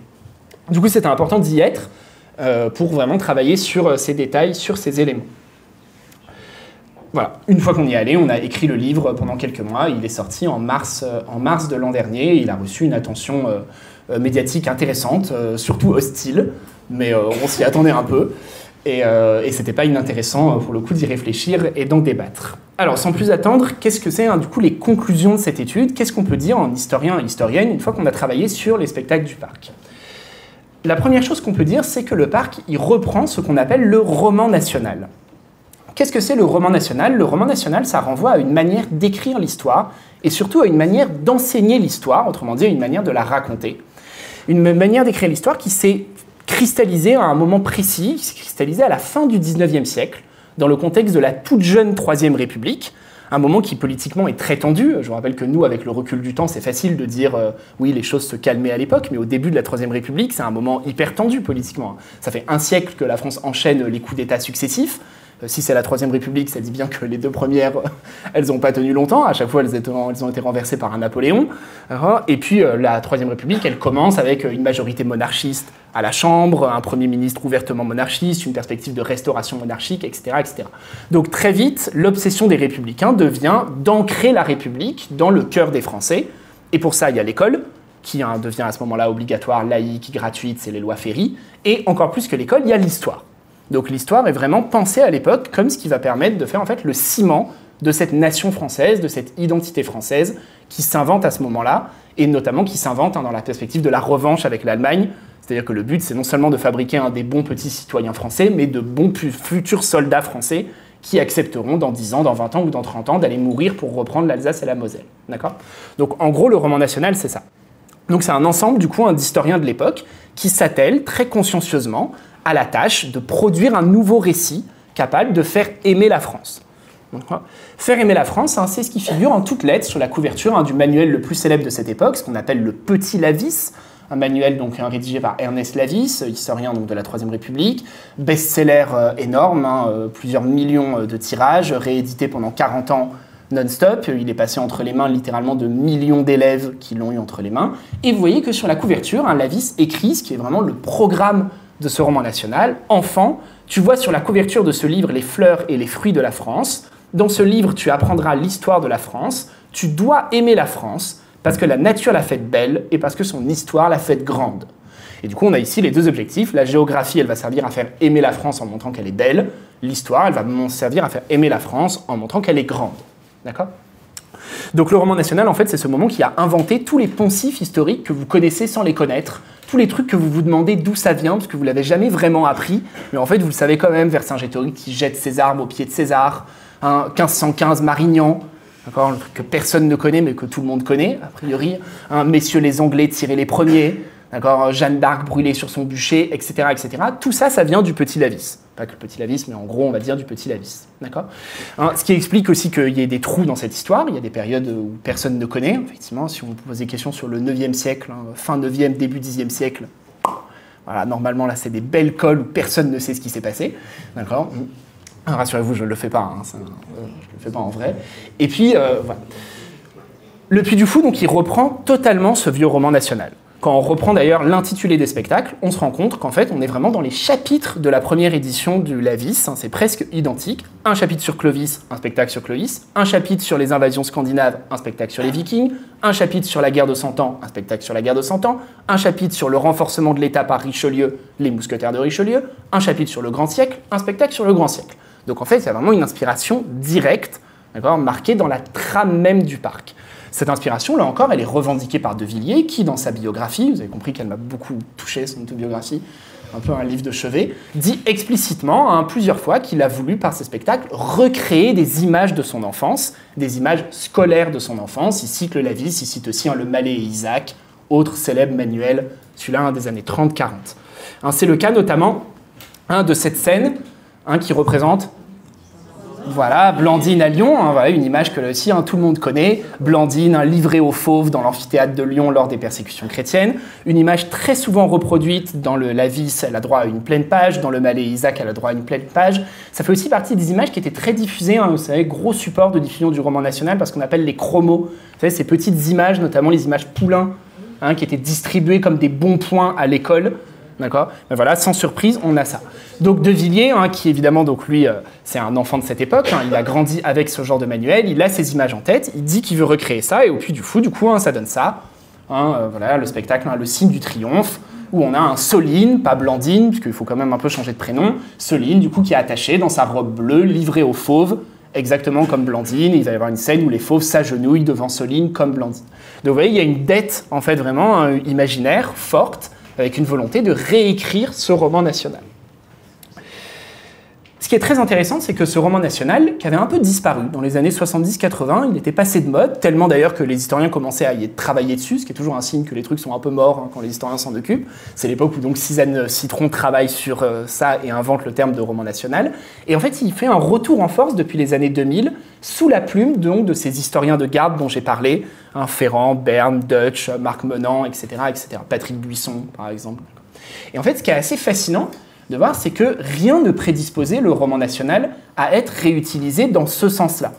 Du coup, c'était important d'y être euh, pour vraiment travailler sur euh, ces détails, sur ces éléments. Voilà, une fois qu'on y est allé, on a écrit le livre pendant quelques mois. Il est sorti en mars, euh, en mars de l'an dernier. il a reçu une attention médiatique intéressante, surtout hostile mais euh, on s'y attendait un peu. Et, euh, et c'était pas inintéressant euh, pour le coup d'y réfléchir et d'en débattre. Alors sans plus attendre, qu'est-ce que c'est hein, du coup les conclusions de cette étude? Qu'est-ce qu'on peut dire en historien et historienne une fois qu'on a travaillé sur les spectacles du parc? La première chose qu'on peut dire, c'est que le parc, il reprend ce qu'on appelle le roman national. Qu'est-ce que c'est le roman national? Le roman national, ça renvoie à une manière d'écrire l'histoire et surtout à une manière d'enseigner l'histoire, autrement dit, à une manière de la raconter. Une manière d'écrire l'histoire qui s'est cristallisé à un moment précis, qui s'est cristallisé à la fin du 19e siècle, dans le contexte de la toute jeune Troisième République, un moment qui politiquement est très tendu. Je vous rappelle que nous, avec le recul du temps, c'est facile de dire euh, oui, les choses se calmaient à l'époque, mais au début de la Troisième République, c'est un moment hyper tendu politiquement. Ça fait un siècle que la France enchaîne les coups d'État successifs. Euh, si c'est la Troisième République, ça dit bien que les deux premières, elles n'ont pas tenu longtemps. À chaque fois, elles, ont été renversées par un Napoléon. Et puis, euh, la Troisième République, elle commence avec une majorité monarchiste à la Chambre, un Premier ministre ouvertement monarchiste, une perspective de restauration monarchique, etc. etc. Donc très vite, l'obsession des républicains devient d'ancrer la République dans le cœur des Français. Et pour ça, il y a l'école, qui hein, devient à ce moment-là obligatoire, laïque, gratuite, c'est les lois Ferry. Et encore plus que l'école, il y a l'histoire. Donc l'histoire est vraiment pensée à l'époque comme ce qui va permettre de faire en fait le ciment de cette nation française, de cette identité française qui s'invente à ce moment-là, et notamment qui s'invente hein, dans la perspective de la revanche avec l'Allemagne, c'est-à-dire que le but, c'est non seulement de fabriquer un des bons petits citoyens français, mais de bons futurs soldats français qui accepteront dans 10 ans, dans 20 ans ou dans 30 ans d'aller mourir pour reprendre l'Alsace et la Moselle. D'accord? Donc en gros, le roman national, c'est ça. Donc c'est un ensemble, du coup, d'historiens de l'époque qui s'attellent très consciencieusement à la tâche de produire un nouveau récit capable de faire aimer la France. faire aimer la France, hein, c'est ce qui figure en toutes lettres sur la couverture hein, du manuel le plus célèbre de cette époque, ce qu'on appelle le Petit Lavis, un manuel donc rédigé par Ernest Lavis, historien donc de la Troisième République, best-seller euh, énorme, hein, euh, plusieurs millions euh, de tirages, réédité pendant 40 ans non-stop. Il est passé entre les mains littéralement de millions d'élèves qui l'ont eu entre les mains. Et vous voyez que sur la couverture, un Lavis écrit ce qui est vraiment le programme de ce roman national. Enfant, tu vois sur la couverture de ce livre les fleurs et les fruits de la France. Dans ce livre, tu apprendras l'histoire de la France. Tu dois aimer la France parce que la nature l'a faite belle et parce que son histoire l'a faite grande. Et du coup, on a ici les deux objectifs. La géographie, elle va servir à faire aimer la France en montrant qu'elle est belle. L'histoire, elle va servir à faire aimer la France en montrant qu'elle est grande. D'accord? Donc le roman national, en fait, c'est ce moment qui a inventé tous les poncifs historiques que vous connaissez sans les connaître, tous les trucs que vous vous demandez d'où ça vient, parce que vous l'avez jamais vraiment appris, mais en fait, vous le savez quand même, Vercingétorix qui jette ses armes au pied de César, 1515 Marignan, un truc que personne ne connaît mais que tout le monde connaît, a priori. Hein, messieurs les Anglais tirés les premiers, d'accord Jeanne d'Arc brûlée sur son bûcher, etc., etc. Tout ça, ça vient du Petit Lavis. Pas que le Petit Lavis, mais en gros, on va dire du Petit Lavis, d'accord? Hein, Ce qui explique aussi qu'il y ait des trous dans cette histoire. Il y a des périodes où personne ne connaît. Effectivement, si on pose des questions sur le 9e siècle, hein, fin 9e, début 10e siècle, voilà, normalement, là, c'est des belles cols où personne ne sait ce qui s'est passé, d'accord? Ah, rassurez-vous, je ne le fais pas, hein, je ne le fais pas en vrai. Et puis, euh. Le Puy du Fou, donc, il reprend totalement ce vieux roman national. Quand on reprend d'ailleurs l'intitulé des spectacles, on se rend compte qu'en fait, on est vraiment dans les chapitres de la première édition du Lavis. Hein, c'est presque identique. Un chapitre sur Clovis, un spectacle sur Clovis. Un chapitre sur les invasions scandinaves, un spectacle sur les Vikings. Un chapitre sur la guerre de Cent Ans, un spectacle sur la guerre de Cent Ans. Un chapitre sur le renforcement de l'État par Richelieu, les mousquetaires de Richelieu. Un chapitre sur le Grand Siècle, un spectacle sur le Grand Siècle. Donc en fait, a vraiment une inspiration directe, marquée dans la trame même du parc. Cette inspiration, là encore, elle est revendiquée par De Villiers, qui, dans sa biographie, vous avez compris qu'elle m'a beaucoup touché, son autobiographie, un peu un livre de chevet, dit explicitement, hein, plusieurs fois, qu'il a voulu, par ses spectacles, recréer des images de son enfance, des images scolaires de son enfance. Il cite le Lavis, il cite aussi hein, le Malais et Isaac, autre célèbre manuel celui-là des années 30-40. Hein, c'est le cas notamment de cette scène qui représente voilà, Blandine à Lyon, hein, une image que aussi hein, tout le monde connaît. Blandine, un livré aux fauves dans l'amphithéâtre de Lyon lors des persécutions chrétiennes. Une image très souvent reproduite dans le Lavis, elle a droit à une pleine page. Dans le Malais Isaac, elle a droit à une pleine page. Ça fait aussi partie des images qui étaient très diffusées. Hein, vous gros support de diffusion du roman national parce qu'on appelle les chromos. Ces petites images, notamment les images poulains, qui étaient distribuées comme des bons points à l'école. D'accord Mais voilà, sans surprise, on a ça. Donc De Villiers, hein, qui évidemment, donc lui, euh, c'est un enfant de cette époque, hein, il a grandi avec ce genre de manuel, il a ces images en tête, il dit qu'il veut recréer ça, et au puits du fou, du coup, hein, ça donne ça. Euh, voilà, le spectacle, le signe du triomphe, où on a un Soline, pas Blandine, puisqu'il faut quand même un peu changer de prénom, Soline, du coup, qui est attaché dans sa robe bleue, livrée aux fauves, exactement comme Blandine. Il va y avoir une scène où les fauves s'agenouillent devant Soline comme Blandine. Donc vous voyez, il y a une dette, en fait, vraiment imaginaire, forte, avec une volonté de réécrire ce roman national. Ce qui est très intéressant, c'est que ce roman national, qui avait un peu disparu dans les années 70-80, il était passé de mode, tellement d'ailleurs que les historiens commençaient à y travailler dessus, ce qui est toujours un signe que les trucs sont un peu morts hein, quand les historiens s'en occupent. C'est l'époque où donc Suzanne Citron travaille sur euh, ça et invente le terme de roman national. Et en fait, il fait un retour en force depuis les années 2000, sous la plume donc, de ces historiens de garde dont j'ai parlé, hein, Ferrand, Berne, Dutch, Marc Menant, etc., etc., Patrick Buisson, par exemple. Et en fait, ce qui est assez fascinant, de voir, c'est que rien ne prédisposait le roman national à être réutilisé dans ce sens-là.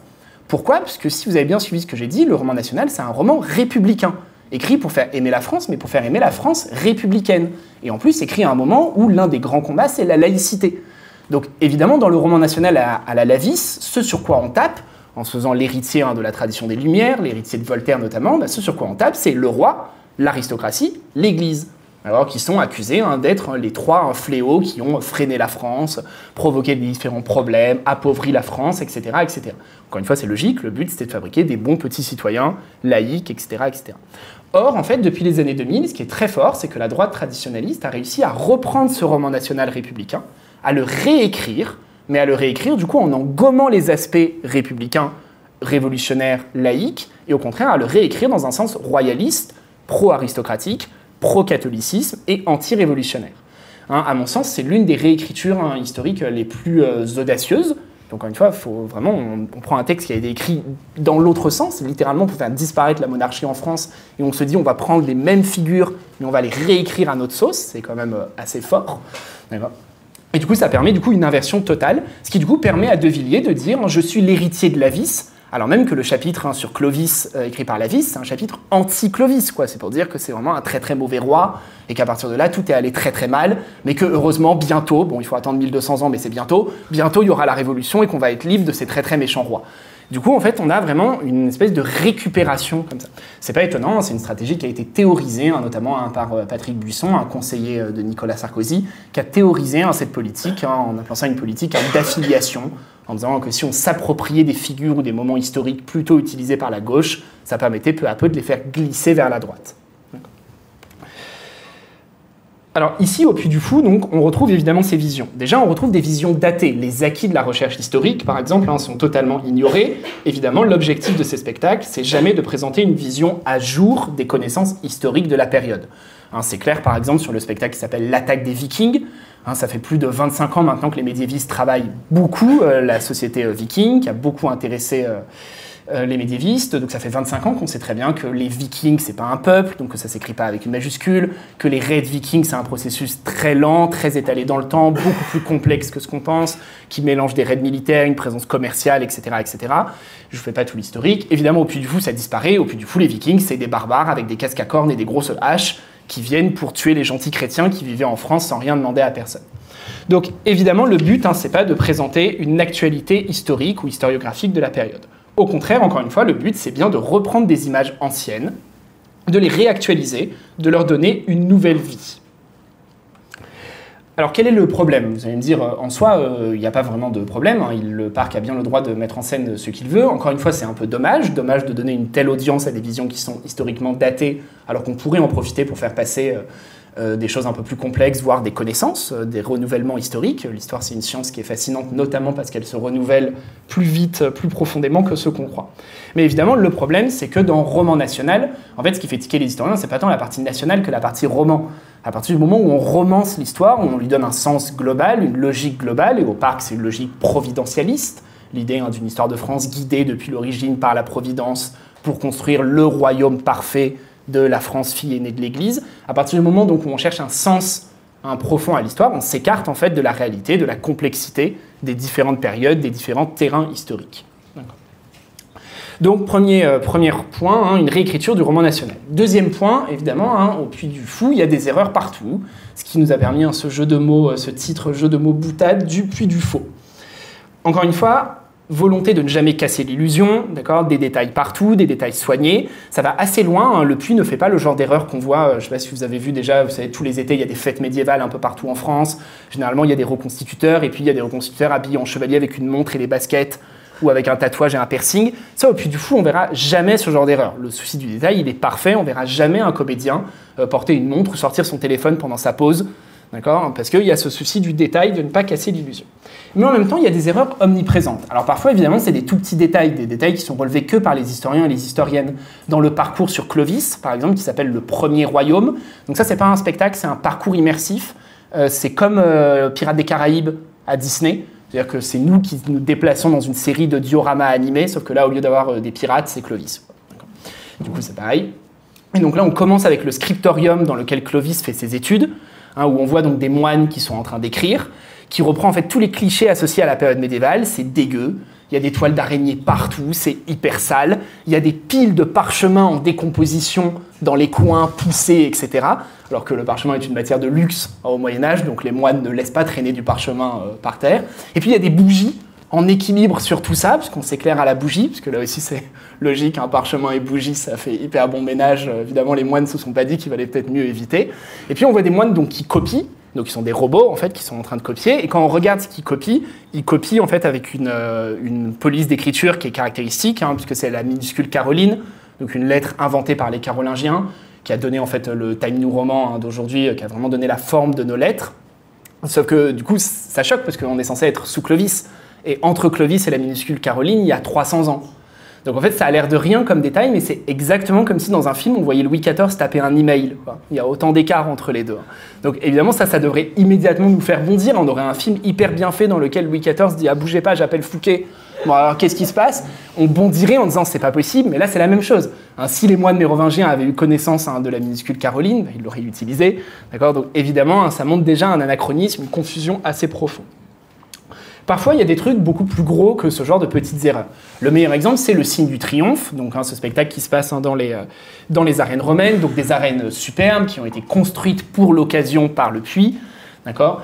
Pourquoi? Parce que si vous avez bien suivi ce que j'ai dit, le roman national, c'est un roman républicain, écrit pour faire aimer la France, mais pour faire aimer la France républicaine. Et en plus, écrit à un moment où l'un des grands combats, c'est la laïcité. Donc évidemment, dans le roman national à, la Lavis, ce sur quoi on tape, en se faisant l'héritier hein, de la tradition des Lumières, l'héritier de Voltaire notamment, bah, ce sur quoi on tape, c'est le roi, l'aristocratie, l'Église alors qui sont accusés hein, d'être les trois fléaux qui ont freiné la France, provoqué différents problèmes, appauvri la France, etc. etc. Encore une fois, c'est logique, le but c'était de fabriquer des bons petits citoyens, laïcs, etc., etc. Or, en fait, depuis les années 2000, ce qui est très fort, c'est que la droite traditionnaliste a réussi à reprendre ce roman national républicain, à le réécrire, mais à le réécrire du coup en en gommant les aspects républicains, révolutionnaires, laïques, et au contraire à le réécrire dans un sens royaliste, pro-aristocratique, pro-catholicisme et anti-révolutionnaire. Hein, à mon sens, c'est l'une des réécritures hein, historiques les plus euh, audacieuses. Donc, encore une fois, faut vraiment, on, prend un texte qui a été écrit dans l'autre sens, littéralement pour faire disparaître la monarchie en France, et on se dit on va prendre les mêmes figures, mais on va les réécrire à notre sauce. C'est quand même euh, assez fort. Et du coup, ça permet du coup une inversion totale, ce qui du coup permet à De Villiers de dire je suis l'héritier de la vis, alors même que le chapitre hein, sur Clovis, euh, écrit par Lavis, c'est un chapitre anti-Clovis, quoi. C'est pour dire que c'est vraiment un très très mauvais roi, et qu'à partir de là, tout est allé très très mal, mais que heureusement, bientôt, bon, il faut attendre 1200 ans, mais c'est bientôt, bientôt il y aura la révolution et qu'on va être libre de ces très très méchants rois. Du coup, en fait, on a vraiment une espèce de récupération comme ça. C'est pas étonnant, c'est une stratégie qui a été théorisée, hein, notamment hein, par euh, Patrick Buisson, un conseiller euh, de Nicolas Sarkozy, qui a théorisé cette politique en appelant ça une politique d'affiliation en disant que si on s'appropriait des figures ou des moments historiques plutôt utilisés par la gauche, ça permettait peu à peu de les faire glisser vers la droite. Alors ici, au Puy du Fou, on retrouve évidemment ces visions. Déjà, on retrouve des visions datées. Les acquis de la recherche historique, par exemple, hein, sont totalement ignorés. Évidemment, l'objectif de ces spectacles, c'est jamais de présenter une vision à jour des connaissances historiques de la période. Hein, c'est clair, par exemple, sur le spectacle qui s'appelle L'attaque des Vikings. Hein, ça fait plus de 25 ans maintenant que les médiévistes travaillent beaucoup euh, la société euh, viking, qui a beaucoup intéressé euh, les médiévistes. Donc ça fait 25 ans qu'on sait très bien que les vikings, c'est pas un peuple, donc que ça s'écrit pas avec une majuscule, que les raids vikings, c'est un processus très lent, très étalé dans le temps, beaucoup plus complexe que ce qu'on pense, qui mélange des raids militaires, une présence commerciale, etc. etc. Je ne fais pas tout l'historique. Évidemment, au Puy du Fou, ça disparaît. Au Puy du Fou, les vikings, c'est des barbares avec des casques à cornes et des grosses haches qui viennent pour tuer les gentils chrétiens qui vivaient en France sans rien demander à personne. Donc évidemment, le but, hein, c'est pas de présenter une actualité historique ou historiographique de la période. Au contraire, encore une fois, le but, c'est bien de reprendre des images anciennes, de les réactualiser, de leur donner une nouvelle vie. Alors quel est le problème? Vous allez me dire, euh, en soi, euh, il n'y a pas vraiment de problème. Hein. le parc a bien le droit de mettre en scène ce qu'il veut. Encore une fois, c'est un peu dommage. Dommage de donner une telle audience à des visions qui sont historiquement datées, alors qu'on pourrait en profiter pour faire passer euh, des choses un peu plus complexes, voire des connaissances, des renouvellements historiques. L'histoire, c'est une science qui est fascinante, notamment parce qu'elle se renouvelle plus vite, plus profondément que ce qu'on croit. Mais évidemment, le problème, c'est que dans roman national, en fait, ce qui fait tiquer les historiens, c'est pas tant la partie nationale que la partie roman. À partir du moment où on romance l'histoire, on lui donne un sens global, une logique globale, et au parc, c'est une logique providentialiste, l'idée hein, d'une histoire de France guidée depuis l'origine par la Providence pour construire le royaume parfait de la France fille aînée de l'Église. À partir du moment donc, où on cherche un sens un profond à l'histoire, on s'écarte en fait de la réalité, de la complexité des différentes périodes, des différents terrains historiques. Donc premier, euh, premier point, hein, une réécriture du roman national. Deuxième point, évidemment, hein, au Puy du Fou, il y a des erreurs partout, ce qui nous a permis hein, ce jeu de mots, euh, ce titre jeu de mots boutade du Puy du Faux. Encore une fois, volonté de ne jamais casser l'illusion, d'accord, des détails partout, des détails soignés. Ça va assez loin. Le Puy ne fait pas le genre d'erreur qu'on voit. Euh, je ne sais pas si vous avez vu déjà. Vous savez, tous les étés, il y a des fêtes médiévales un peu partout en France. Généralement, il y a des reconstituteurs et puis il y a des reconstituteurs habillés en chevalier avec une montre et des baskets ou avec un tatouage et un piercing. Ça, au Puy du Fou, on verra jamais ce genre d'erreur. Le souci du détail, il est parfait. On verra jamais un comédien euh, porter une montre ou sortir son téléphone pendant sa pause. D'accord? Parce qu'il y a ce souci du détail, de ne pas casser l'illusion. Mais en même temps, il y a des erreurs omniprésentes. Alors parfois, évidemment, c'est des tout petits détails, des détails qui sont relevés que par les historiens et les historiennes. Dans le parcours sur Clovis, par exemple, qui s'appelle Le Premier Royaume. Donc ça, c'est pas un spectacle, c'est un parcours immersif. Euh, c'est comme euh, Pirates des Caraïbes à Disney. C'est-à-dire que c'est nous qui nous déplaçons dans une série de dioramas animés, sauf que là, au lieu d'avoir euh, des pirates, c'est Clovis. Du coup, c'est pareil. Et donc là, on commence avec le scriptorium dans lequel Clovis fait ses études, hein, où on voit donc des moines qui sont en train d'écrire, qui reprend en fait tous les clichés associés à la période médiévale. C'est dégueu. Il y a des toiles d'araignée partout, c'est hyper sale. Il y a des piles de parchemin en décomposition dans les coins poussés, etc. Alors que le parchemin est une matière de luxe au Moyen Âge, donc les moines ne laissent pas traîner du parchemin euh, par terre. Et puis il y a des bougies en équilibre sur tout ça, puisqu'on s'éclaire à la bougie, parce que là aussi c'est logique, un parchemin et bougie, ça fait hyper bon ménage. Évidemment, les moines ne se sont pas dit qu'il valait peut-être mieux éviter. Et puis on voit des moines donc, qui copient, donc ils sont des robots en fait qui sont en train de copier. Et quand on regarde ce qu'ils copient, ils copient en fait avec une, euh, une police d'écriture qui est caractéristique, hein, puisque c'est la minuscule Caroline, donc une lettre inventée par les Carolingiens, qui a donné en fait le Time New Roman hein, d'aujourd'hui, qui a vraiment donné la forme de nos lettres. Sauf que du coup, ça choque parce qu'on est censé être sous Clovis. Et entre Clovis et la minuscule Caroline, il y a 300 ans. Donc en fait, ça a l'air de rien comme détail, mais c'est exactement comme si dans un film, on voyait Louis XIV taper un email. Il y a autant d'écart entre les deux. Donc évidemment, ça, ça devrait immédiatement nous faire bondir. On aurait un film hyper bien fait dans lequel Louis XIV dit Ah, bougez pas, j'appelle Fouquet. Bon, alors qu'est-ce qui se passe? On bondirait en disant C'est pas possible, mais là, c'est la même chose. Hein, si les moines mérovingiens avaient eu connaissance hein, de la minuscule Caroline, bah, ils l'auraient utilisé. D'accord? Donc évidemment, hein, ça montre déjà un anachronisme, une confusion assez profonde. Parfois, il y a des trucs beaucoup plus gros que ce genre de petites erreurs. Le meilleur exemple, c'est le signe du triomphe, donc hein, ce spectacle qui se passe hein, dans, les, euh, dans les arènes romaines, donc des arènes superbes qui ont été construites pour l'occasion par le puits. D'accord?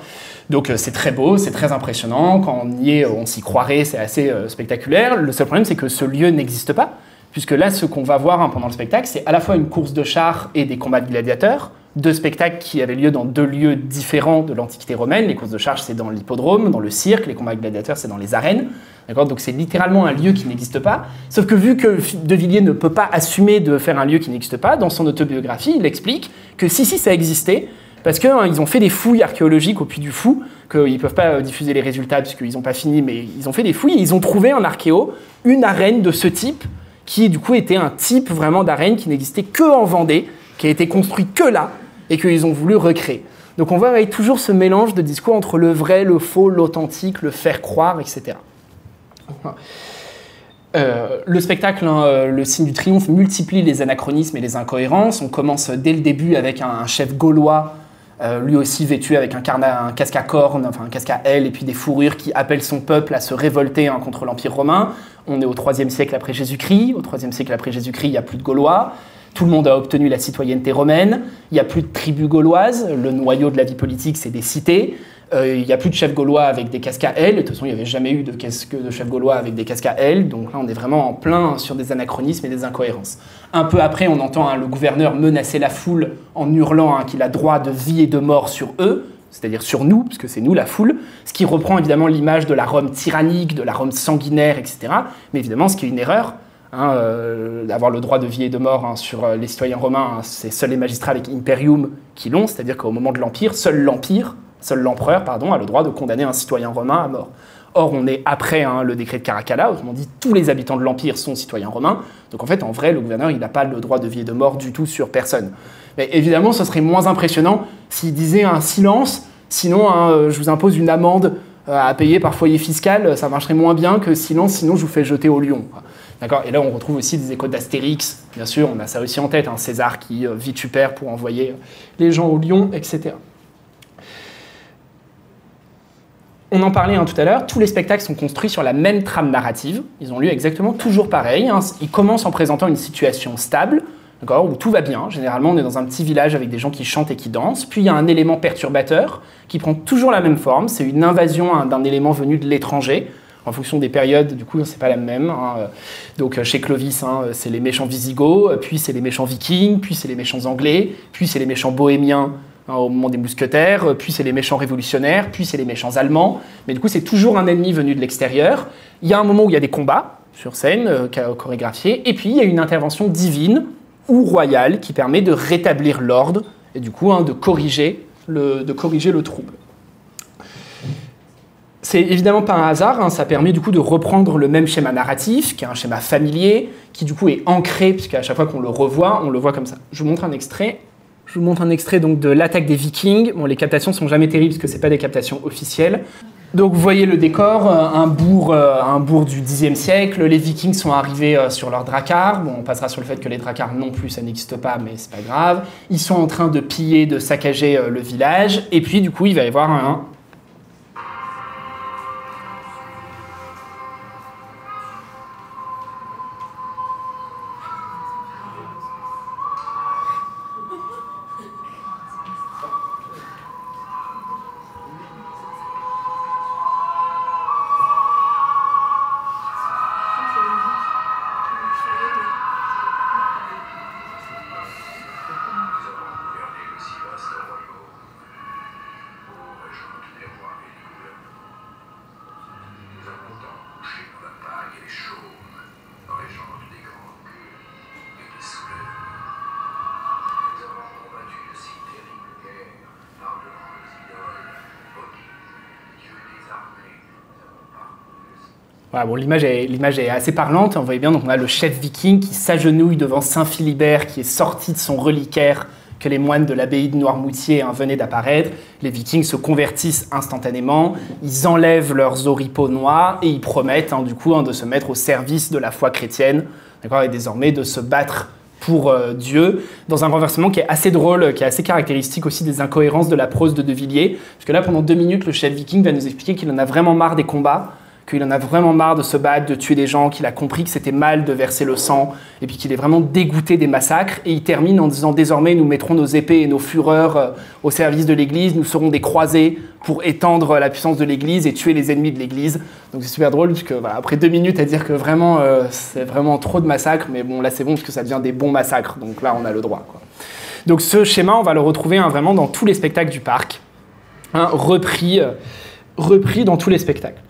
Donc euh, c'est très beau, c'est très impressionnant. Quand on y est, on s'y croirait, c'est assez euh, spectaculaire. Le seul problème, c'est que ce lieu n'existe pas, puisque là, ce qu'on va voir hein, pendant le spectacle, c'est à la fois une course de chars et des combats de gladiateurs deux spectacles qui avaient lieu dans deux lieux différents de l'Antiquité romaine. Les courses de charge, c'est dans l'hippodrome, dans le cirque, les combats gladiateurs, c'est dans les arènes. Donc c'est littéralement un lieu qui n'existe pas. Sauf que vu que De Villiers ne peut pas assumer de faire un lieu qui n'existe pas, dans son autobiographie, il explique que si, si, ça existait, parce qu'ils hein, ont fait des fouilles archéologiques au Puy du Fou, qu'ils ne peuvent pas euh, diffuser les résultats puisqu'ils n'ont pas fini, mais ils ont fait des fouilles ils ont trouvé en archéo une arène de ce type, qui du coup était un type vraiment d'arène qui n'existait que en Vendée, qui a été construit que là, et qu'ils ont voulu recréer. Donc on voit avec toujours ce mélange de discours entre le vrai, le faux, l'authentique, le faire croire, etc. Euh, le spectacle, hein, euh, le signe du triomphe, multiplie les anachronismes et les incohérences. On commence dès le début avec un, chef gaulois, euh, lui aussi vêtu avec un, un, casque à cornes, enfin un casque à ailes et puis des fourrures qui appellent son peuple à se révolter hein, contre l'Empire romain. On est au 3 siècle après Jésus-Christ. Au 3 siècle après Jésus-Christ, il n'y a plus de Gaulois. Tout le monde a obtenu la citoyenneté romaine. Il n'y a plus de tribus gauloises. Le noyau de la vie politique, c'est des cités. Euh, il n'y a plus de chefs gaulois avec des casques à ailes. De toute façon, il n'y avait jamais eu de, de chefs gaulois avec des casques à ailes. Donc là, on est vraiment en plein sur des anachronismes et des incohérences. Un peu après, on entend hein, le gouverneur menacer la foule en hurlant hein, qu'il a droit de vie et de mort sur eux c'est-à-dire sur nous, puisque c'est nous la foule, ce qui reprend évidemment l'image de la Rome tyrannique, de la Rome sanguinaire, etc. Mais évidemment, ce qui est une erreur, Hein, euh, d'avoir le droit de vie et de mort hein, sur euh, les citoyens romains, hein, c'est seuls les magistrats avec imperium qui l'ont, c'est-à-dire qu'au moment de l'Empire, seul l'Empire, seul l'empereur, pardon, a le droit de condamner un citoyen romain à mort. Or, on est après hein, le décret de Caracalla, autrement dit, tous les habitants de l'Empire sont citoyens romains. Donc en fait, en vrai, le gouverneur, il n'a pas le droit de vie et de mort du tout sur personne. Mais évidemment, ce serait moins impressionnant s'il disait un silence, sinon euh, je vous impose une amende euh, à payer par foyer fiscal, ça marcherait moins bien que silence, sinon je vous fais jeter au lion. Et là, on retrouve aussi des échos d'Astérix, bien sûr, on a ça aussi en tête, hein, César qui euh, vitupère pour envoyer les gens au lion, etc. On en parlait hein, tout à l'heure, tous les spectacles sont construits sur la même trame narrative. Ils ont lieu exactement toujours pareil. Hein. Ils commencent en présentant une situation stable, où tout va bien. Généralement, on est dans un petit village avec des gens qui chantent et qui dansent. Puis il y a un élément perturbateur qui prend toujours la même forme. C'est une invasion d'un élément venu de l'étranger. En fonction des périodes, du coup, c'est pas la même. Donc chez Clovis, c'est les méchants visigoths, puis c'est les méchants vikings, puis c'est les méchants anglais, puis c'est les méchants bohémiens Hein, au moment des mousquetaires, puis c'est les méchants révolutionnaires, puis c'est les méchants allemands. Mais du coup, c'est toujours un ennemi venu de l'extérieur. Il y a un moment où il y a des combats sur scène, euh, chorégraphiés, et puis il y a une intervention divine ou royale qui permet de rétablir l'ordre et du coup hein, de, corriger le, de corriger le trouble. C'est évidemment pas un hasard, hein, ça permet du coup de reprendre le même schéma narratif, qui est un schéma familier, qui du coup est ancré, puisqu'à chaque fois qu'on le revoit, on le voit comme ça. Je vous montre un extrait je vous montre un extrait donc de l'attaque des Vikings. Bon, les captations sont jamais terribles parce que c'est pas des captations officielles. Donc vous voyez le décor, euh, un bourg, euh, un bourg du Xe siècle. Les Vikings sont arrivés euh, sur leurs dracars. Bon, on passera sur le fait que les dracars non plus, ça n'existe pas, mais c'est pas grave. Ils sont en train de piller, de saccager le village. Et puis du coup, il va y avoir un, l'image est, assez parlante. On voit bien, donc on a le chef viking qui s'agenouille devant Saint Philibert, qui est sorti de son reliquaire que les moines de l'abbaye de Noirmoutier hein, venaient d'apparaître. Les vikings se convertissent instantanément, ils enlèvent leurs oripeaux noirs et ils promettent hein, du coup hein, de se mettre au service de la foi chrétienne, et désormais de se battre pour euh, Dieu, dans un renversement qui est assez drôle, qui est assez caractéristique aussi des incohérences de la prose de De Villiers, parce que là pendant deux minutes le chef viking va nous expliquer qu'il en a vraiment marre des combats, qu'il en a vraiment marre de se battre, de tuer des gens, qu'il a compris que c'était mal de verser le sang, et puis qu'il est vraiment dégoûté des massacres. Et il termine en disant désormais nous mettrons nos épées et nos fureurs euh, au service de l'Église, nous serons des croisés pour étendre la puissance de l'Église et tuer les ennemis de l'Église. Donc c'est super drôle, parce que après deux minutes à dire que vraiment euh, c'est vraiment trop de massacres, mais bon là c'est bon parce que ça devient des bons massacres, donc là on a le droit. Donc ce schéma, on va le retrouver hein, vraiment dans tous les spectacles du parc, hein, repris, euh, repris dans tous les spectacles.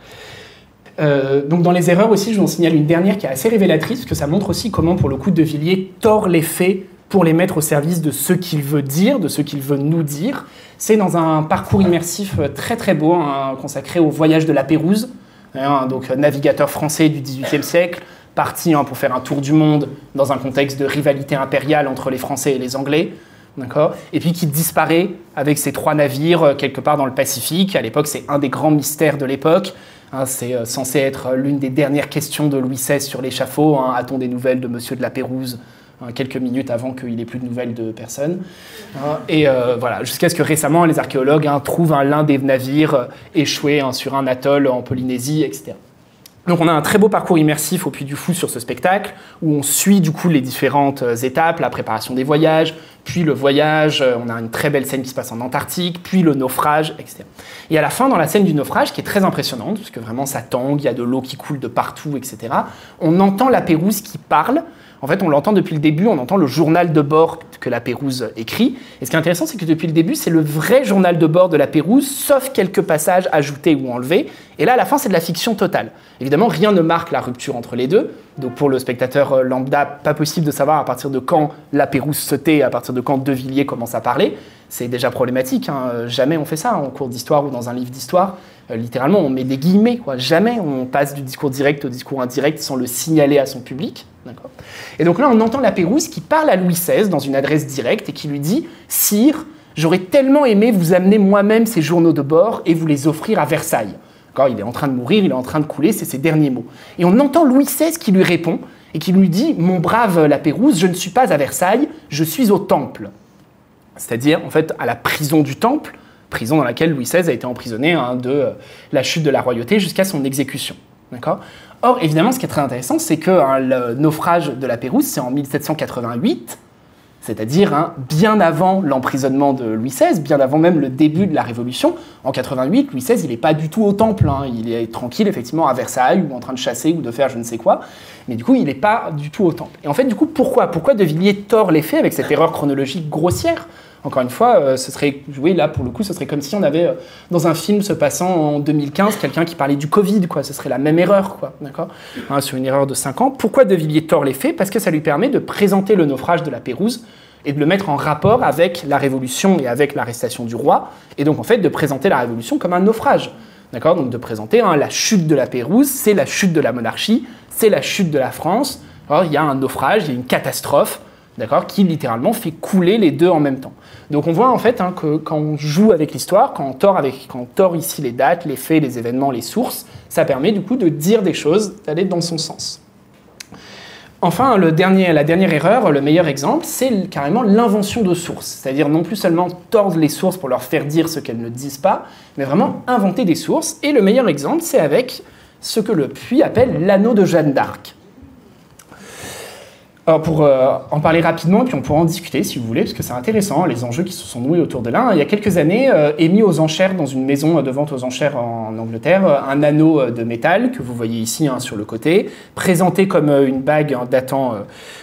Euh, donc dans les erreurs aussi, je vous en signale une dernière qui est assez révélatrice, parce que ça montre aussi comment, pour le coup, De Villiers tord les faits pour les mettre au service de ce qu'il veut dire, de ce qu'il veut nous dire. C'est dans un parcours immersif euh, très très beau, hein, consacré au voyage de la Pérouse, hein, donc euh, navigateur français du XVIIIe siècle, parti hein, pour faire un tour du monde dans un contexte de rivalité impériale entre les Français et les Anglais. Et puis qui disparaît avec ses trois navires quelque part dans le Pacifique. À l'époque, c'est un des grands mystères de l'époque. Hein, c'est euh, censé être l'une des dernières questions de Louis XVI sur l'échafaud. Hein. A-t-on des nouvelles de Monsieur de la Pérouse hein, quelques minutes avant qu'il n'ait plus de nouvelles de personne. et euh, voilà, jusqu'à ce que récemment, les archéologues trouvent l'un des navires euh, échoué sur un atoll en Polynésie, etc. Donc on a un très beau parcours immersif au Puy du Fou sur ce spectacle, où on suit du coup les différentes étapes, la préparation des voyages, puis le voyage, euh, on a une très belle scène qui se passe en Antarctique, puis le naufrage, etc. Et à la fin, dans la scène du naufrage, qui est très impressionnante, parce que vraiment ça tangue, il y a de l'eau qui coule de partout, etc., on entend la Pérouse qui parle En fait, on l'entend depuis le début, on entend le journal de bord que la Pérouse écrit. Et ce qui est intéressant, c'est que depuis le début, c'est le vrai journal de bord de la Pérouse, sauf quelques passages ajoutés ou enlevés. Et là, à la fin, c'est de la fiction totale. Évidemment, rien ne marque la rupture entre les deux. Donc pour le spectateur euh, lambda, pas possible de savoir à partir de quand la Pérouse se tait, à partir de quand De Villiers commence à parler. C'est déjà problématique. Hein. Jamais on fait ça en cours d'histoire ou dans un livre d'histoire. Euh, littéralement, on met des guillemets. Jamais on passe du discours direct au discours indirect sans le signaler à son public. Et donc là, on entend la Pérouse qui parle à Louis XVI dans une adresse directe et qui lui dit Sire, j'aurais tellement aimé vous amener moi-même ces journaux de bord et vous les offrir à Versailles. Il est en train de mourir, il est en train de couler, c'est ses derniers mots. Et on entend Louis XVI qui lui répond et qui lui dit Mon brave la Pérouse, je ne suis pas à Versailles, je suis au Temple. C'est-à-dire, en fait, à la prison du Temple, prison dans laquelle Louis XVI a été emprisonné hein, de euh, la chute de la royauté jusqu'à son exécution. D'accord? Or, évidemment, ce qui est très intéressant, c'est que hein, le naufrage de la Pérouse, c'est en 1788, c'est-à-dire hein, bien avant l'emprisonnement de Louis XVI, bien avant même le début de la Révolution. En 88, Louis XVI, il n'est pas du tout au temple, il est tranquille effectivement à Versailles ou en train de chasser ou de faire je ne sais quoi, mais du coup, il n'est pas du tout au temple. Et en fait, du coup, pourquoi? Pourquoi De Villiers tord les faits avec cette erreur chronologique grossière? Encore une fois, euh, ce serait, oui, là pour le coup, ce serait comme si on avait euh, dans un film se passant en 2015 quelqu'un qui parlait du Covid, quoi. Ce serait la même erreur, quoi, d'accord? Hein, Sur une erreur de 5 ans. Pourquoi De Villiers tord les faits? Parce que ça lui permet de présenter le naufrage de la Pérouse et de le mettre en rapport avec la Révolution et avec l'arrestation du roi, et donc en fait de présenter la Révolution comme un naufrage. D'accord? Donc de présenter hein, la chute de la Pérouse, c'est la chute de la monarchie, c'est la chute de la France. Alors il y a un naufrage, il y a une catastrophe, d'accord, qui littéralement fait couler les deux en même temps. Donc on voit en fait hein, que quand on joue avec l'histoire, quand on tord ici les dates, les faits, les événements, les sources, ça permet du coup de dire des choses, d'aller dans son sens. Enfin, la dernière erreur, le meilleur exemple, c'est carrément l'invention de sources. C'est-à-dire non plus seulement tordre les sources pour leur faire dire ce qu'elles ne disent pas, mais vraiment inventer des sources. Et le meilleur exemple, c'est avec ce que le Puy appelle l'anneau de Jeanne d'Arc. Alors pour euh, en parler rapidement, puis on pourra en discuter si vous voulez, parce que c'est intéressant, les enjeux qui se sont noués autour de là. Il y a quelques années, euh, est mis aux enchères dans une maison de vente aux enchères en Angleterre, euh, un anneau de métal que vous voyez ici hein, sur le côté, présenté comme une bague datant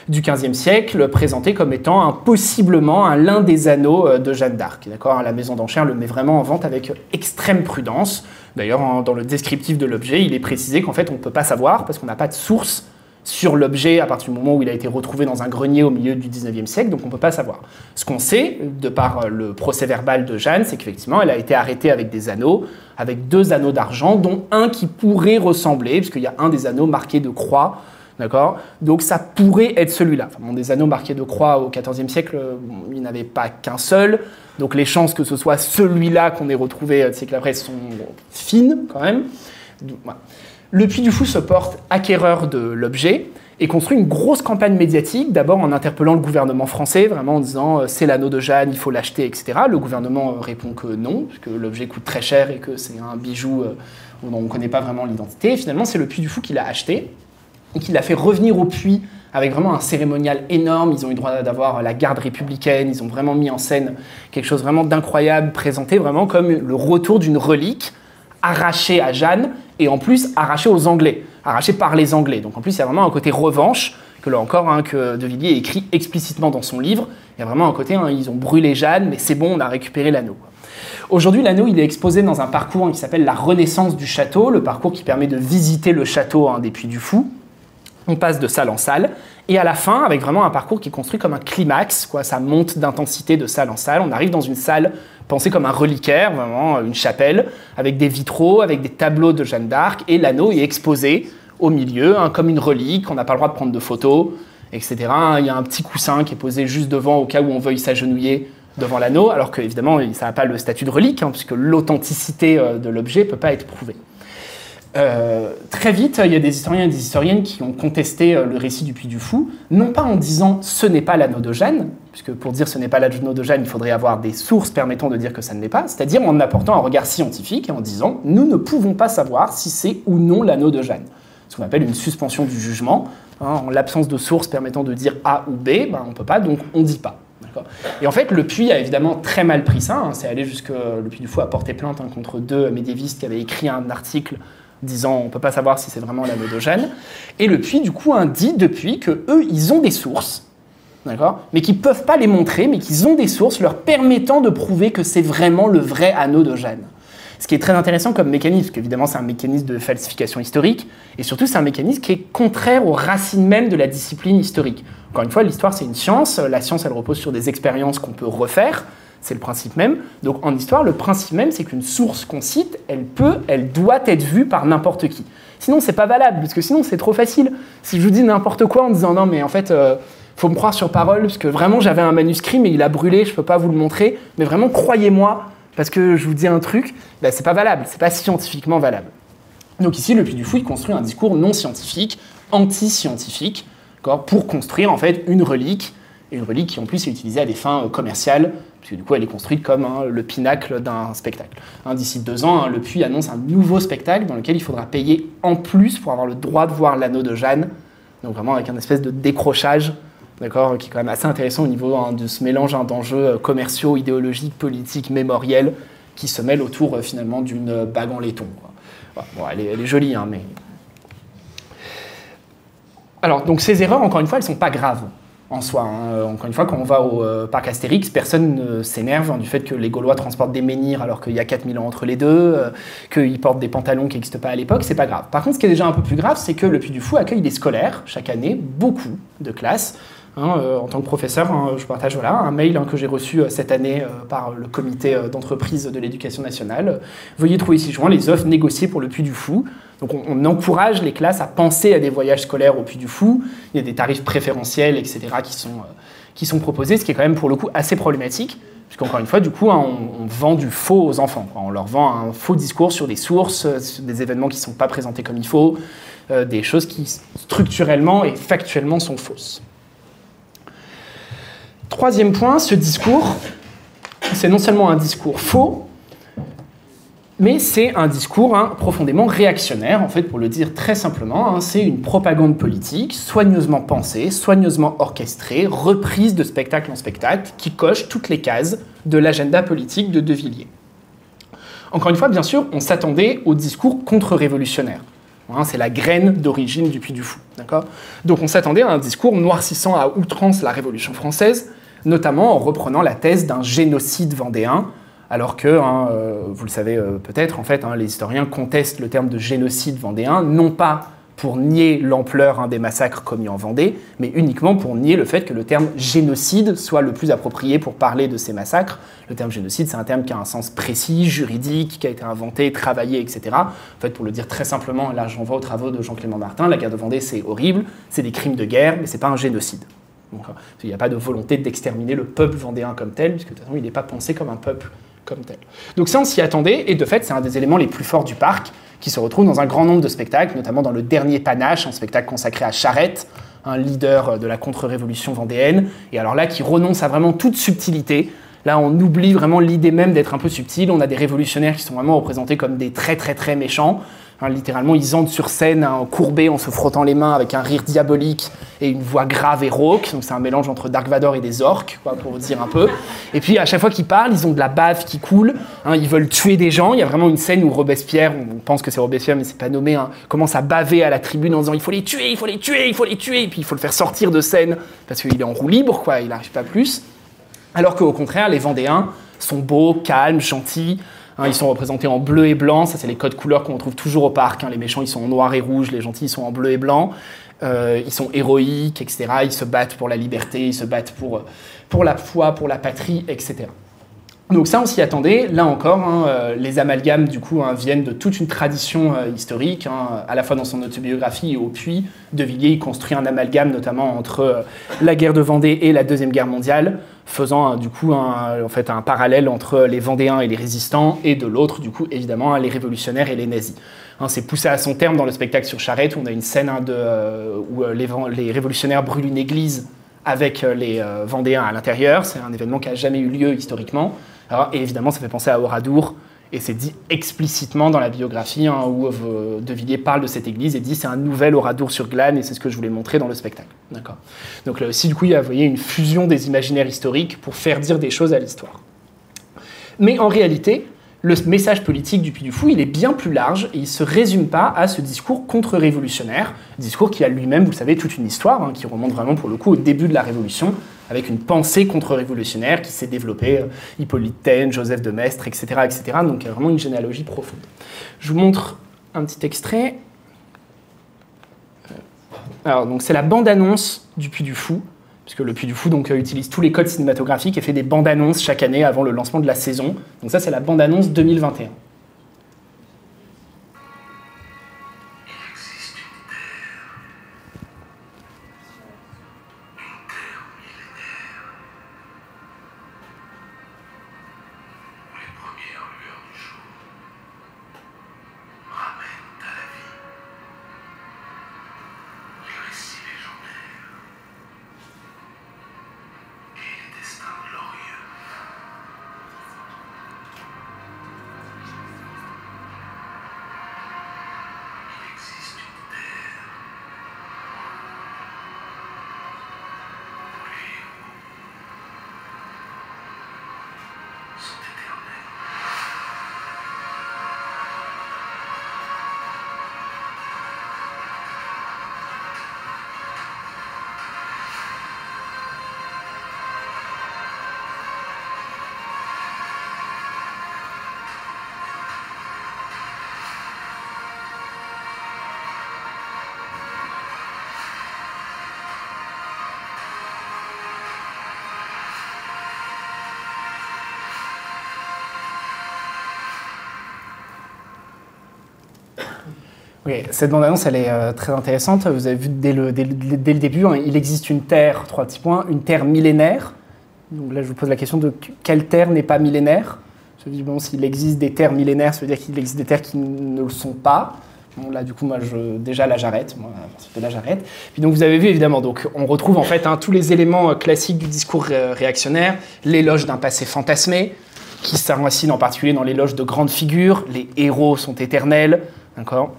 du XVe siècle, présenté comme étant un, possiblement l'un des anneaux de Jeanne d'Arc. D'accord? La maison d'enchères le met vraiment en vente avec extrême prudence. D'ailleurs, dans le descriptif de l'objet, il est précisé qu'en fait, on ne peut pas savoir parce qu'on n'a pas de source sur l'objet à partir du moment où il a été retrouvé dans un grenier au milieu du 19e siècle, donc on ne peut pas savoir. Ce qu'on sait, de par le procès verbal de Jeanne, c'est qu'effectivement, elle a été arrêtée avec des anneaux, avec deux anneaux d'argent, dont un qui pourrait ressembler, puisqu'il y a un des anneaux marqués de croix, d'accord? Donc ça pourrait être celui-là. Enfin, des anneaux marqués de croix au 14e siècle, il n'y en avait pas qu'un seul, donc les chances que ce soit celui-là qu'on ait retrouvé euh, siècle après sont fines quand même. Le Puy du Fou se porte acquéreur de l'objet et construit une grosse campagne médiatique, d'abord en interpellant le gouvernement français, vraiment en disant euh, c'est l'anneau de Jeanne, il faut l'acheter, etc. Le gouvernement euh, répond que non, que l'objet coûte très cher et que c'est un bijou euh, dont on ne connaît pas vraiment l'identité. finalement, c'est le Puy du Fou qui l'a acheté et qui l'a fait revenir au Puy avec vraiment un cérémonial énorme. Ils ont eu droit d'avoir la garde républicaine, ils ont vraiment mis en scène quelque chose vraiment d'incroyable, présenté vraiment comme le retour d'une relique arraché à Jeanne et en plus arraché aux Anglais, arraché par les Anglais. Donc en plus, il y a vraiment un côté revanche que là encore, hein, que De Villiers écrit explicitement dans son livre. Il y a vraiment un côté, hein, ils ont brûlé Jeanne, mais c'est bon, on a récupéré l'anneau. Aujourd'hui, l'anneau, il est exposé dans un parcours qui s'appelle la Renaissance du château, le parcours qui permet de visiter le château des Puits du Fou. On passe de salle en salle, et à la fin, avec vraiment un parcours qui est construit comme un climax, quoi, ça monte d'intensité de salle en salle. On arrive dans une salle pensée comme un reliquaire, vraiment une chapelle, avec des vitraux, avec des tableaux de Jeanne d'Arc, et l'anneau est exposé au milieu, hein, comme une relique, on n'a pas le droit de prendre de photos, etc. Il y a un petit coussin qui est posé juste devant au cas où on veuille s'agenouiller devant l'anneau, alors qu'évidemment, ça n'a pas le statut de relique, hein, puisque l'authenticité euh, de l'objet ne peut pas être prouvée. Euh, très vite, il y a des historiens et des historiennes qui ont contesté euh, le récit du Puy du Fou, non pas en disant ce n'est pas Jeanne, puisque pour dire ce n'est pas Jeanne, il faudrait avoir des sources permettant de dire que ça ne l'est pas, c'est-à-dire en apportant un regard scientifique et en disant nous ne pouvons pas savoir si c'est ou non Jeanne. Ce qu'on appelle une suspension du jugement. Hein, en l'absence de sources permettant de dire A ou B, ben, on ne peut pas, donc on ne dit pas. Et en fait, le Puy a évidemment très mal pris ça. Hein. c'est allé jusque le Puy du Fou a porté plainte hein, contre deux médiévistes qui avaient écrit un article disant on ne peut pas savoir si c'est vraiment d'Eugène. Et le puits, du coup, dit depuis que eux, ils ont des sources, d'accord, mais qu'ils ne peuvent pas les montrer, mais qu'ils ont des sources leur permettant de prouver que c'est vraiment le vrai anneau d'Eugène. Ce qui est très intéressant comme mécanisme, parce qu'évidemment c'est un mécanisme de falsification historique, et surtout c'est un mécanisme qui est contraire aux racines même de la discipline historique. Encore une fois, l'histoire c'est une science, la science elle repose sur des expériences qu'on peut refaire, c'est le principe même. Donc en histoire, le principe même, c'est qu'une source qu'on cite, elle peut, elle doit être vue par n'importe qui. Sinon, c'est pas valable, parce que sinon, c'est trop facile. Si je vous dis n'importe quoi en disant non, mais en fait, euh, faut me croire sur parole, parce que vraiment, j'avais un manuscrit, mais il a brûlé, je peux pas vous le montrer, mais vraiment, croyez-moi, parce que je vous dis un truc, ben, c'est pas valable, c'est pas scientifiquement valable. Donc ici, le Puy du Fou, il construit un discours non scientifique, anti-scientifique, pour construire en fait une relique, une relique qui en plus est utilisée à des fins euh, commerciales, puisque du coup elle est construite comme hein, le pinacle d'un spectacle. Hein, d'ici deux ans, hein, le Puy annonce un nouveau spectacle dans lequel il faudra payer en plus pour avoir le droit de voir l'anneau de Jeanne, donc vraiment avec un espèce de décrochage, d'accord, qui est quand même assez intéressant au niveau de ce mélange d'enjeux euh, commerciaux, idéologiques, politiques, mémoriels, qui se mêlent autour euh, finalement d'une bague en laiton. Bon, elle, est, elle est jolie, mais alors, donc ces erreurs, encore une fois, elles ne sont pas graves en soi. Hein. Euh, encore une fois, quand on va au euh, parc Astérix, personne ne s'énerve hein, du fait que les Gaulois transportent des menhirs alors qu'il y a 4000 ans entre les deux, euh, qu'ils portent des pantalons qui n'existent pas à l'époque, c'est pas grave. Par contre, ce qui est déjà un peu plus grave, c'est que le Puy du Fou accueille des scolaires chaque année, beaucoup de classes, Hein, euh, en tant que professeur, hein, je partage voilà, un mail hein, que j'ai reçu euh, cette année euh, par le comité d'entreprise de l'éducation nationale. Veuillez trouver ici joint les offres négociées pour le Puy du Fou. Donc on, encourage les classes à penser à des voyages scolaires au Puy du Fou. Il y a des tarifs préférentiels, etc., qui sont, qui sont proposés, ce qui est quand même pour le coup assez problématique. Puisqu'encore une fois, du coup, on, vend du faux aux enfants. On leur vend un faux discours sur des sources, des événements qui ne sont pas présentés comme il faut, des choses qui structurellement et factuellement sont fausses. Troisième point, ce discours, c'est non seulement un discours faux, mais c'est un discours hein, profondément réactionnaire, en fait, pour le dire très simplement. Hein, c'est une propagande politique soigneusement pensée, soigneusement orchestrée, reprise de spectacle en spectacle, qui coche toutes les cases de l'agenda politique de De Villiers. Encore une fois, bien sûr, on s'attendait au discours contre-révolutionnaire. Hein, c'est la graine d'origine du Puy du Fou. Donc on s'attendait à un discours noircissant à outrance la Révolution française, notamment en reprenant la thèse d'un génocide vendéen, alors que, hein, euh, vous le savez euh, peut-être, en fait, hein, les historiens contestent le terme de génocide vendéen, non pas pour nier l'ampleur hein, des massacres commis en Vendée, mais uniquement pour nier le fait que le terme génocide soit le plus approprié pour parler de ces massacres. Le terme génocide, c'est un terme qui a un sens précis, juridique, qui a été inventé, travaillé, etc. En fait, pour le dire très simplement, là j'en vois aux travaux de Jean-Clément Martin, la guerre de Vendée, c'est horrible, c'est des crimes de guerre, mais c'est pas un génocide. Il n'y a pas de volonté d'exterminer le peuple vendéen comme tel, puisque de toute façon, il n'est pas pensé comme un peuple comme tel. Donc ça, on s'y attendait, et de fait, c'est un des éléments les plus forts du parc, qui se retrouve dans un grand nombre de spectacles, notamment dans le dernier Panache, un spectacle consacré à Charette, un leader de la contre-révolution vendéenne, et alors là, qui renonce à vraiment toute subtilité. Là, on oublie vraiment l'idée même d'être un peu subtil. On a des révolutionnaires qui sont vraiment représentés comme des très très très méchants, littéralement, ils entrent sur scène hein, courbés en se frottant les mains avec un rire diabolique et une voix grave et rauque. Donc c'est un mélange entre Dark Vador et des orques, pour vous dire un peu. Et puis à chaque fois qu'ils parlent, ils ont de la bave qui coule. Hein, ils veulent tuer des gens. Il y a vraiment une scène où Robespierre, on pense que c'est Robespierre, mais c'est pas nommé, hein, commence à baver à la tribune en disant il faut les tuer, il faut les tuer, il faut les tuer. Et puis il faut le faire sortir de scène parce qu'il est en roue libre, quoi. Il n'arrive pas plus. Alors qu'au contraire, les Vendéens sont beaux, calmes, gentils. Hein, ils sont représentés en bleu et blanc, ça c'est les codes couleurs qu'on retrouve toujours au parc. Hein. Les méchants ils sont en noir et rouge, les gentils ils sont en bleu et blanc. Euh, ils sont héroïques, etc. Ils se battent pour la liberté, ils se battent pour, euh, pour la foi, pour la patrie, etc. Donc ça, on s'y attendait. Là encore, hein, euh, les amalgames du coup viennent de toute une tradition historique, à la fois dans son autobiographie et au puits. De Villiers, il construit un amalgame notamment entre la guerre de Vendée et la deuxième guerre mondiale faisant du coup un, en fait, un parallèle entre les Vendéens et les résistants, et de l'autre, du coup, évidemment, les révolutionnaires et les nazis. Hein, c'est poussé à son terme dans le spectacle sur Charette, où on a une scène hein, de, euh, où euh, les, les, révolutionnaires brûlent une église avec euh, les Vendéens à l'intérieur. C'est un événement qui n'a jamais eu lieu historiquement. Et évidemment, ça fait penser à Oradour, et c'est dit explicitement dans la biographie hein, où euh, De Villiers parle de cette église et dit c'est un nouvel oradour sur glane et c'est ce que je voulais montrer dans le spectacle. D'accord. Donc là aussi, du coup, il y a voyez, une fusion des imaginaires historiques pour faire dire des choses à l'histoire. Mais en réalité, le message politique du Puy du Fou, il est bien plus large et il ne se résume pas à ce discours contre-révolutionnaire, discours qui a lui-même, vous le savez, toute une histoire, hein, qui remonte vraiment pour le coup au début de la Révolution, avec une pensée contre-révolutionnaire qui s'est développée, euh, Hippolyte Taine, Joseph de Maistre, etc., etc. Donc vraiment une généalogie profonde. Je vous montre un petit extrait. Euh, alors, donc c'est la bande-annonce du Puy du Fou puisque le Puy du Fou donc, euh, utilise tous les codes cinématographiques et fait des bandes annonces chaque année avant le lancement de la saison. Donc ça, c'est la bande annonce 2021. Cette bande-annonce, elle est euh, très intéressante. Vous avez vu dès le, début, hein, il existe une Terre, trois petits points, une Terre millénaire. Donc là, je vous pose la question de quelle Terre n'est pas millénaire? Je dis, bon, s'il existe des Terres millénaires, ça veut dire qu'il existe des Terres qui ne le sont pas. Bon, là, du coup, moi, déjà, là, j'arrête. Moi, là, j'arrête. Puis donc, vous avez vu, évidemment, donc, on retrouve en fait hein, tous les éléments euh, classiques du discours réactionnaire, l'éloge d'un passé fantasmé, qui s'enracine en particulier dans l'éloge de grandes figures, les héros sont éternels, d'accord?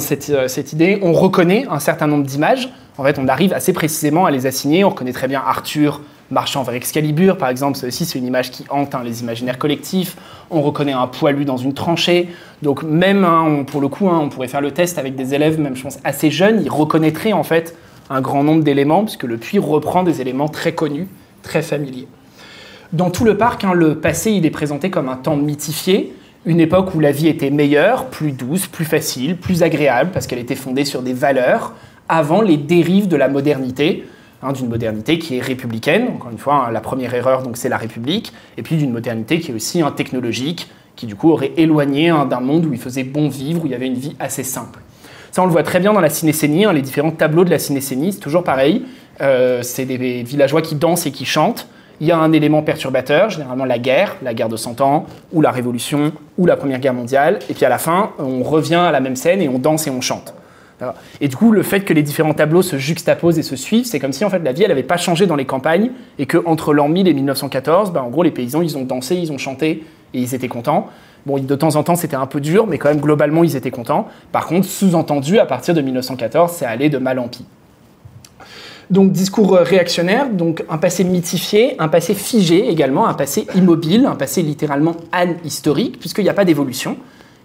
Cette, euh, cette, idée, on reconnaît un certain nombre d'images. En fait, on arrive assez précisément à les assigner. On reconnaît très bien Arthur marchant vers Excalibur, par exemple. C'est aussi c'est une image qui hante hein, les imaginaires collectifs. On reconnaît un poilu dans une tranchée. Donc même, hein, pour le coup, hein, on pourrait faire le test avec des élèves, même je pense assez jeunes, ils reconnaîtraient en fait un grand nombre d'éléments, puisque le puits reprend des éléments très connus, très familiers. Dans tout le parc, le passé, il est présenté comme un temps mythifié, une époque où la vie était meilleure, plus douce, plus facile, plus agréable, parce qu'elle était fondée sur des valeurs, avant les dérives de la modernité, hein, d'une modernité qui est républicaine, encore une fois, hein, la première erreur, donc c'est la République, et puis d'une modernité qui est aussi un technologique, qui du coup aurait éloigné hein, d'un monde où il faisait bon vivre, où il y avait une vie assez simple. Ça, on le voit très bien dans la cinécénie, les différents tableaux de la cinécénie, c'est toujours pareil. Euh, c'est des villageois qui dansent et qui chantent il y a un élément perturbateur, généralement la guerre, la guerre de 100 ans, ou la Révolution, ou la Première Guerre mondiale, et puis à la fin, on revient à la même scène et on danse et on chante. Et du coup, le fait que les différents tableaux se juxtaposent et se suivent, c'est comme si en fait la vie, elle n'avait pas changé dans les campagnes, et qu'entre l'an 1000 et 1914, bah, en gros, les paysans, ils ont dansé, ils ont chanté, et ils étaient contents. Bon, de temps en temps, c'était un peu dur, mais quand même, globalement, ils étaient contents. Par contre, sous-entendu, à partir de 1914, c'est allé de mal en pis. Donc discours euh, réactionnaire, donc un passé mythifié, un passé figé également, un passé immobile, un passé littéralement anhistorique, puisqu'il n'y a pas d'évolution.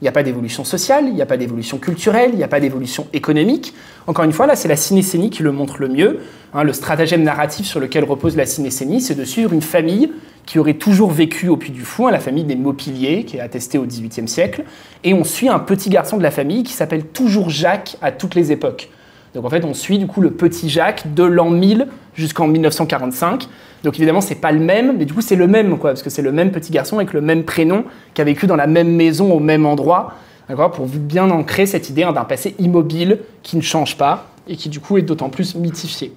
Il n'y a pas d'évolution sociale, il n'y a pas d'évolution culturelle, il n'y a pas d'évolution économique. Encore une fois, là, c'est la cinécénie qui le montre le mieux. Hein, le stratagème narratif sur lequel repose la cinécénie, c'est de suivre une famille qui aurait toujours vécu au Puy du Fou, hein, la famille des Maupiliers, qui est attestée au XVIIIe siècle. Et on suit un petit garçon de la famille qui s'appelle toujours Jacques à toutes les époques. Donc en fait, on suit du coup le petit Jacques de l'an 1000 jusqu'en 1945. Donc évidemment, c'est pas le même, mais du coup, c'est le même, quoi, parce que c'est le même petit garçon avec le même prénom qui a vécu dans la même maison au même endroit, d'accord, pour bien ancrer cette idée hein, d'un passé immobile qui ne change pas et qui du coup est d'autant plus mythifié.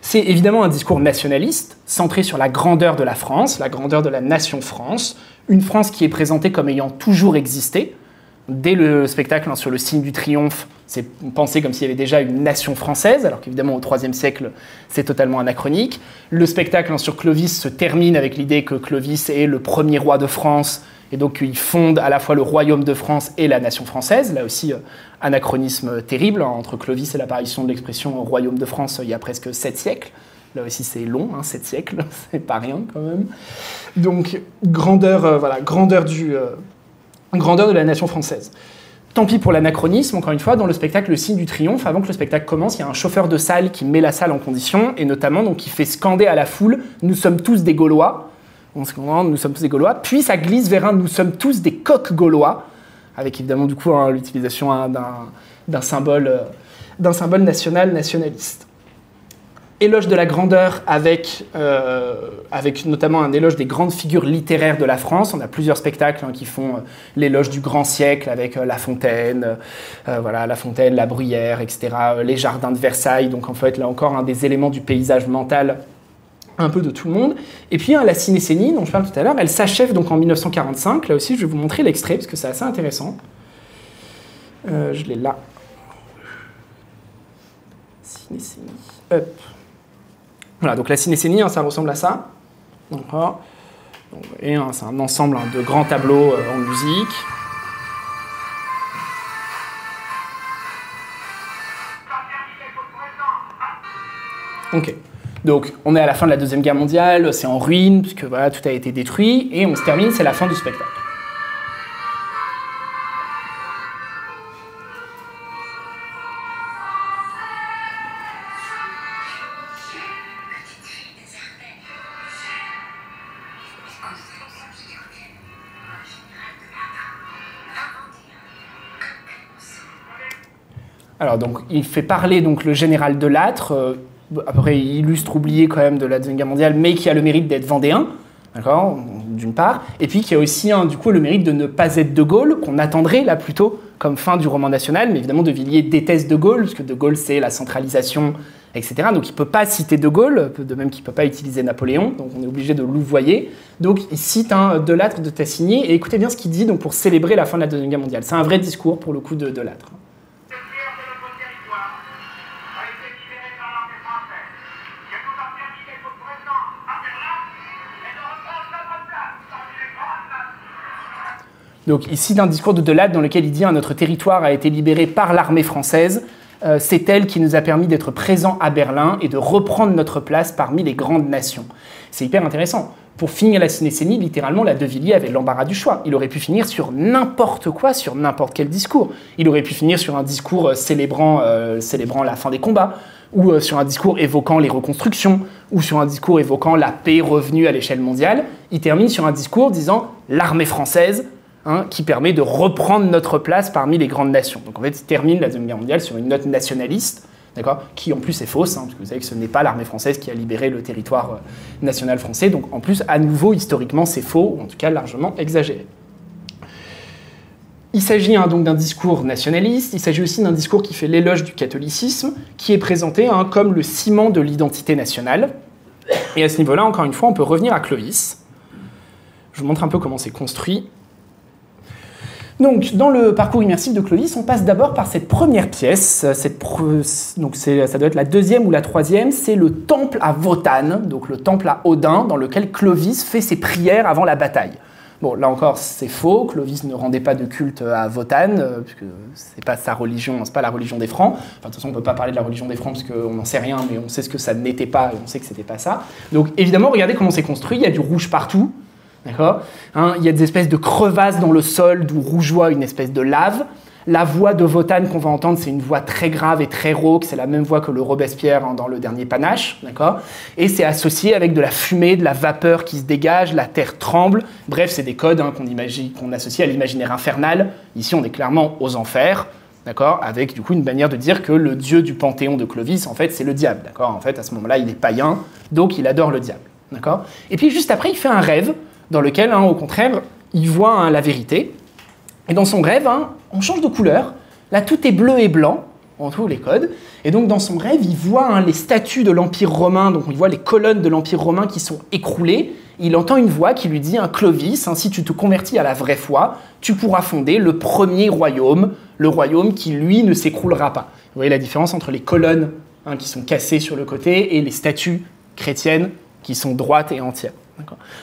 C'est évidemment un discours nationaliste, centré sur la grandeur de la France, la grandeur de la nation France, une France qui est présentée comme ayant toujours existé, dès le spectacle hein, sur le signe du triomphe, c'est pensé comme s'il y avait déjà une nation française, alors qu'évidemment au IIIe siècle, c'est totalement anachronique. Le spectacle hein, sur Clovis se termine avec l'idée que Clovis est le premier roi de France, et donc il fonde à la fois le royaume de France et la nation française. Là aussi, euh, anachronisme terrible hein, entre Clovis et l'apparition de l'expression royaume de France il y a presque sept siècles. Là aussi, c'est long, hein, 7 siècles, c'est pas rien quand même. Donc, grandeur, euh, voilà, grandeur, du, euh, grandeur de la nation française. Tant pis pour l'anachronisme, encore une fois, dans le spectacle Le signe du triomphe, avant que le spectacle commence, il y a un chauffeur de salle qui met la salle en condition, et notamment donc, qui fait scander à la foule Nous sommes tous des Gaulois. On se nous sommes tous des Gaulois. Puis ça glisse vers un Nous sommes tous des coqs gaulois, avec évidemment du coup hein, l'utilisation hein, euh, d'un symbole national nationaliste éloge de la grandeur avec, euh, avec notamment un éloge des grandes figures littéraires de la France. On a plusieurs spectacles hein, qui font euh, l'éloge du grand siècle avec euh, La Fontaine, voilà, La Fontaine, La Bruyère, etc. les jardins de Versailles. Donc en fait, là encore, un des éléments du paysage mental un peu de tout le monde. Et puis hein, la cinécénie dont je parle tout à l'heure, elle s'achève donc en 1945. Là aussi, je vais vous montrer l'extrait parce que c'est assez intéressant. je l'ai là. Cinécénie. Hop. Voilà, donc la cinécénie, hein, ça ressemble à ça. et c'est un ensemble hein, de grands tableaux euh, en musique. Ok. Donc, on est à la fin de la Deuxième Guerre mondiale, c'est en ruine, puisque voilà, tout a été détruit, et on se termine, c'est la fin du spectacle. Alors, donc, il fait parler donc, le général de Lattre, euh, à peu près illustre oublié quand même de la Deuxième Guerre mondiale, mais qui a le mérite d'être vendéen, d'accord, d'une part, et puis qui a aussi du coup le mérite de ne pas être de Gaulle, qu'on attendrait là plutôt comme fin du roman national, mais évidemment de Villiers déteste de Gaulle, parce que de Gaulle c'est la centralisation, etc. Donc il ne peut pas citer de Gaulle, de même qu'il ne peut pas utiliser Napoléon, donc on est obligé de louvoyer. Donc il cite un de Lattre de Tassigny, et écoutez bien ce qu'il dit donc, pour célébrer la fin de la Deuxième Guerre mondiale. C'est un vrai discours pour le coup de, de Donc ici d'un discours de Delade dans lequel il dit notre territoire a été libéré par l'armée française. Euh, c'est elle qui nous a permis d'être présents à Berlin et de reprendre notre place parmi les grandes nations. C'est hyper intéressant. Pour finir la cinécénie, littéralement, la De Villiers avait l'embarras du choix. Il aurait pu finir sur n'importe quoi, sur n'importe quel discours. Il aurait pu finir sur un discours euh, célébrant, euh, célébrant la fin des combats, ou sur un discours évoquant les reconstructions, ou sur un discours évoquant la paix revenue à l'échelle mondiale. Il termine sur un discours disant l'armée française Hein, qui permet de reprendre notre place parmi les grandes nations. Donc en fait, termine la Deuxième Guerre mondiale sur une note nationaliste, d'accord, qui en plus est fausse, hein, parce que vous savez que ce n'est pas l'armée française qui a libéré le territoire euh, national français. Donc en plus, à nouveau, historiquement, c'est faux, ou en tout cas largement exagéré. Il s'agit hein, donc d'un discours nationaliste, il s'agit aussi d'un discours qui fait l'éloge du catholicisme, qui est présenté comme le ciment de l'identité nationale. Et à ce niveau-là, encore une fois, on peut revenir à Clovis. Je vous montre un peu comment c'est construit. Donc, dans le parcours immersif de Clovis, on passe d'abord par cette première pièce. Cette donc, ça doit être la deuxième ou la troisième. C'est le temple à Wotan, donc le temple à Odin, dans lequel Clovis fait ses prières avant la bataille. Bon, là encore, c'est faux. Clovis ne rendait pas de culte à Wotan, euh, puisque c'est pas sa religion, c'est pas la religion des Francs. Enfin, de toute façon, on peut pas parler de la religion des Francs parce qu'on n'en sait rien, mais on sait ce que ça n'était pas et on sait que c'était pas ça. Donc, évidemment, regardez comment c'est construit. Il y a du rouge partout. D'accord hein, Il y a des espèces de crevasses dans le sol d'où rougeoie une espèce de lave. La voix de Wotan qu'on va entendre, c'est une voix très grave et très rauque, c'est la même voix que le Robespierre dans le dernier panache, d'accord Et c'est associé avec de la fumée, de la vapeur qui se dégage, la terre tremble. Bref, c'est des codes hein, qu'on qu'on associe à l'imaginaire infernal. Ici, on est clairement aux enfers, d'accord Avec du coup une manière de dire que le dieu du panthéon de Clovis, en fait, c'est le diable, d'accord En fait, à ce moment-là, il est païen, donc il adore le diable, d'accord Et puis juste après, il fait un rêve dans lequel, hein, au contraire, il voit hein, la vérité. Et dans son rêve, hein, on change de couleur. Là, tout est bleu et blanc, on trouve les codes. Et donc, dans son rêve, il voit les statues de l'Empire romain, donc il voit les colonnes de l'Empire romain qui sont écroulées. Il entend une voix qui lui dit, Clovis, si tu te convertis à la vraie foi, tu pourras fonder le premier royaume, le royaume qui, lui, ne s'écroulera pas. Vous voyez la différence entre les colonnes qui sont cassées sur le côté et les statues chrétiennes qui sont droites et entières.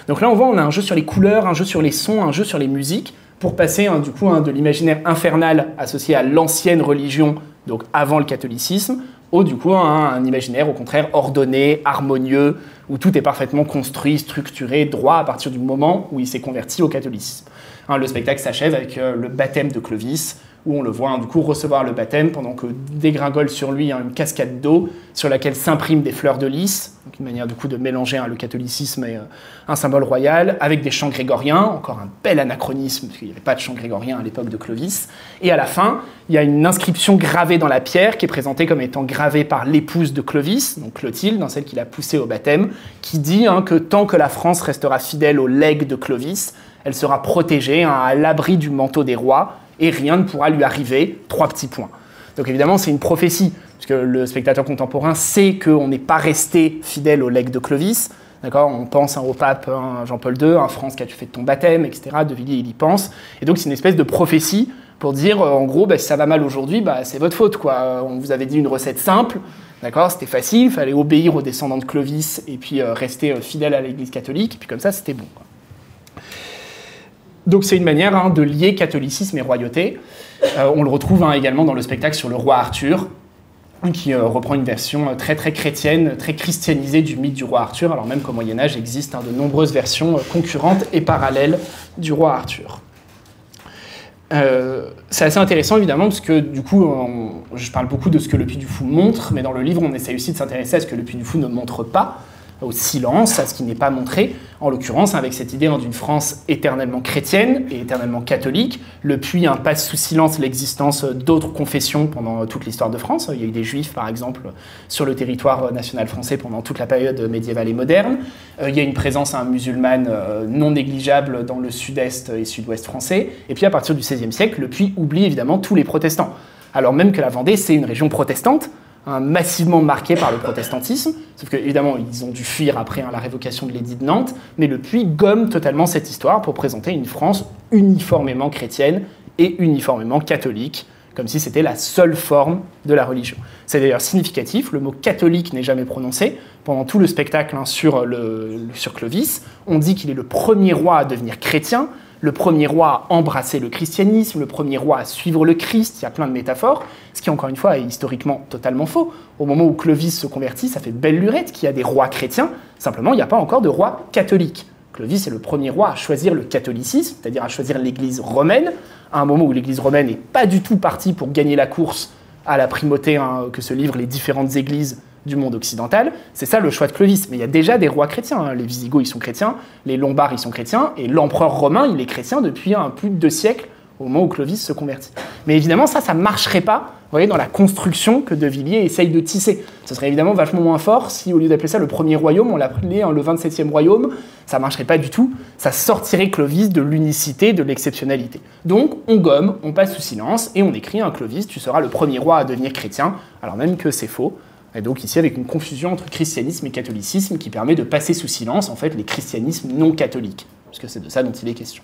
Donc là, on voit, on a un jeu sur les couleurs, un jeu sur les sons, un jeu sur les musiques, pour passer hein, du coup hein, de l'imaginaire infernal associé à l'ancienne religion, donc avant le catholicisme, au du coup un, un imaginaire au contraire ordonné, harmonieux, où tout est parfaitement construit, structuré, droit à partir du moment où il s'est converti au catholicisme. Hein, le spectacle s'achève avec euh, le baptême de Clovis, où on le voit hein, du coup recevoir le baptême pendant que dégringole sur lui hein, une cascade d'eau sur laquelle s'impriment des fleurs de lys, donc une manière du coup de mélanger le catholicisme et euh, un symbole royal, avec des chants grégoriens, encore un bel anachronisme, parce qu'il n'y avait pas de chants grégoriens à l'époque de Clovis. Et à la fin, il y a une inscription gravée dans la pierre qui est présentée comme étant gravée par l'épouse de Clovis, donc Clotilde, dans celle qu'il a poussée au baptême, qui dit que tant que la France restera fidèle au legs de Clovis, elle sera protégée, hein, à l'abri du manteau des rois, et rien ne pourra lui arriver. Trois petits points. Donc évidemment, c'est une prophétie, puisque le spectateur contemporain sait qu'on n'est pas resté fidèle au legs de Clovis. D'accord? On pense au pape hein, Jean-Paul II, en France, qu'as-tu fait de ton baptême, etc. De Villiers, il y pense. Et donc c'est une espèce de prophétie pour dire, euh, en gros, bah, si ça va mal aujourd'hui, bah, c'est votre faute. Quoi. On vous avait dit une recette simple, d'accord? C'était facile, il fallait obéir aux descendants de Clovis et puis euh, rester euh, fidèle à l'Église catholique, et puis comme ça, c'était bon. Donc c'est une manière hein, de lier catholicisme et royauté. Euh, on le retrouve hein, également dans le spectacle sur le roi Arthur, qui euh, reprend une version euh, très très chrétienne, très christianisée du mythe du roi Arthur, alors même qu'au Moyen Âge existe hein, de nombreuses versions concurrentes et parallèles du roi Arthur. c'est assez intéressant évidemment parce que du coup, je parle beaucoup de ce que le Puy du Fou montre, mais dans le livre on essaie aussi de s'intéresser à ce que le Puy du Fou ne montre pas au silence, à ce qui n'est pas montré, en l'occurrence avec cette idée d'une France éternellement chrétienne et éternellement catholique. Le Puy un passe sous silence l'existence d'autres confessions pendant toute l'histoire de France. Il y a eu des juifs, par exemple, sur le territoire national français pendant toute la période médiévale et moderne. Euh, il y a une présence musulmane euh, non négligeable dans le sud-est et sud-ouest français. Et puis à partir du XVIe siècle, le Puy oublie évidemment tous les protestants. Alors même que la Vendée, c'est une région protestante, massivement marqué par le protestantisme, sauf que évidemment ils ont dû fuir après hein, la révocation de l'édit de Nantes, mais le Puy gomme totalement cette histoire pour présenter une France uniformément chrétienne et uniformément catholique, comme si c'était la seule forme de la religion. C'est d'ailleurs significatif, le mot catholique n'est jamais prononcé. Pendant tout le spectacle hein, sur, le, sur Clovis, on dit qu'il est le premier roi à devenir chrétien, le premier roi à embrasser le christianisme, le premier roi à suivre le Christ, il y a plein de métaphores, ce qui encore une fois est historiquement totalement faux. Au moment où Clovis se convertit, ça fait belle lurette qu'il y a des rois chrétiens, simplement il n'y a pas encore de roi catholique. Clovis est le premier roi à choisir le catholicisme, c'est-à-dire à choisir l'Église romaine, à un moment où l'Église romaine n'est pas du tout partie pour gagner la course à la primauté hein, que se livrent les différentes églises du monde occidental. C'est ça le choix de Clovis. Mais il y a déjà des rois chrétiens. Hein. Les Visigoths, ils sont chrétiens, les Lombards, ils sont chrétiens, et l'empereur romain, il est chrétien depuis un, plus de deux siècles, au moment où Clovis se convertit. Mais évidemment, ça, ça ne marcherait pas voyez, dans la construction que De Villiers essaye de tisser. Ce serait évidemment vachement moins fort si, au lieu d'appeler ça le premier royaume, on l'appelait hein, le 27e royaume. Ça ne marcherait pas du tout. Ça sortirait Clovis de l'unicité, de l'exceptionnalité. Donc, on gomme, on passe sous silence, et on écrit un Clovis, tu seras le premier roi à devenir chrétien, alors même que c'est faux. Et donc ici avec une confusion entre christianisme et catholicisme qui permet de passer sous silence en fait les christianismes non catholiques, puisque c'est de ça dont il est question.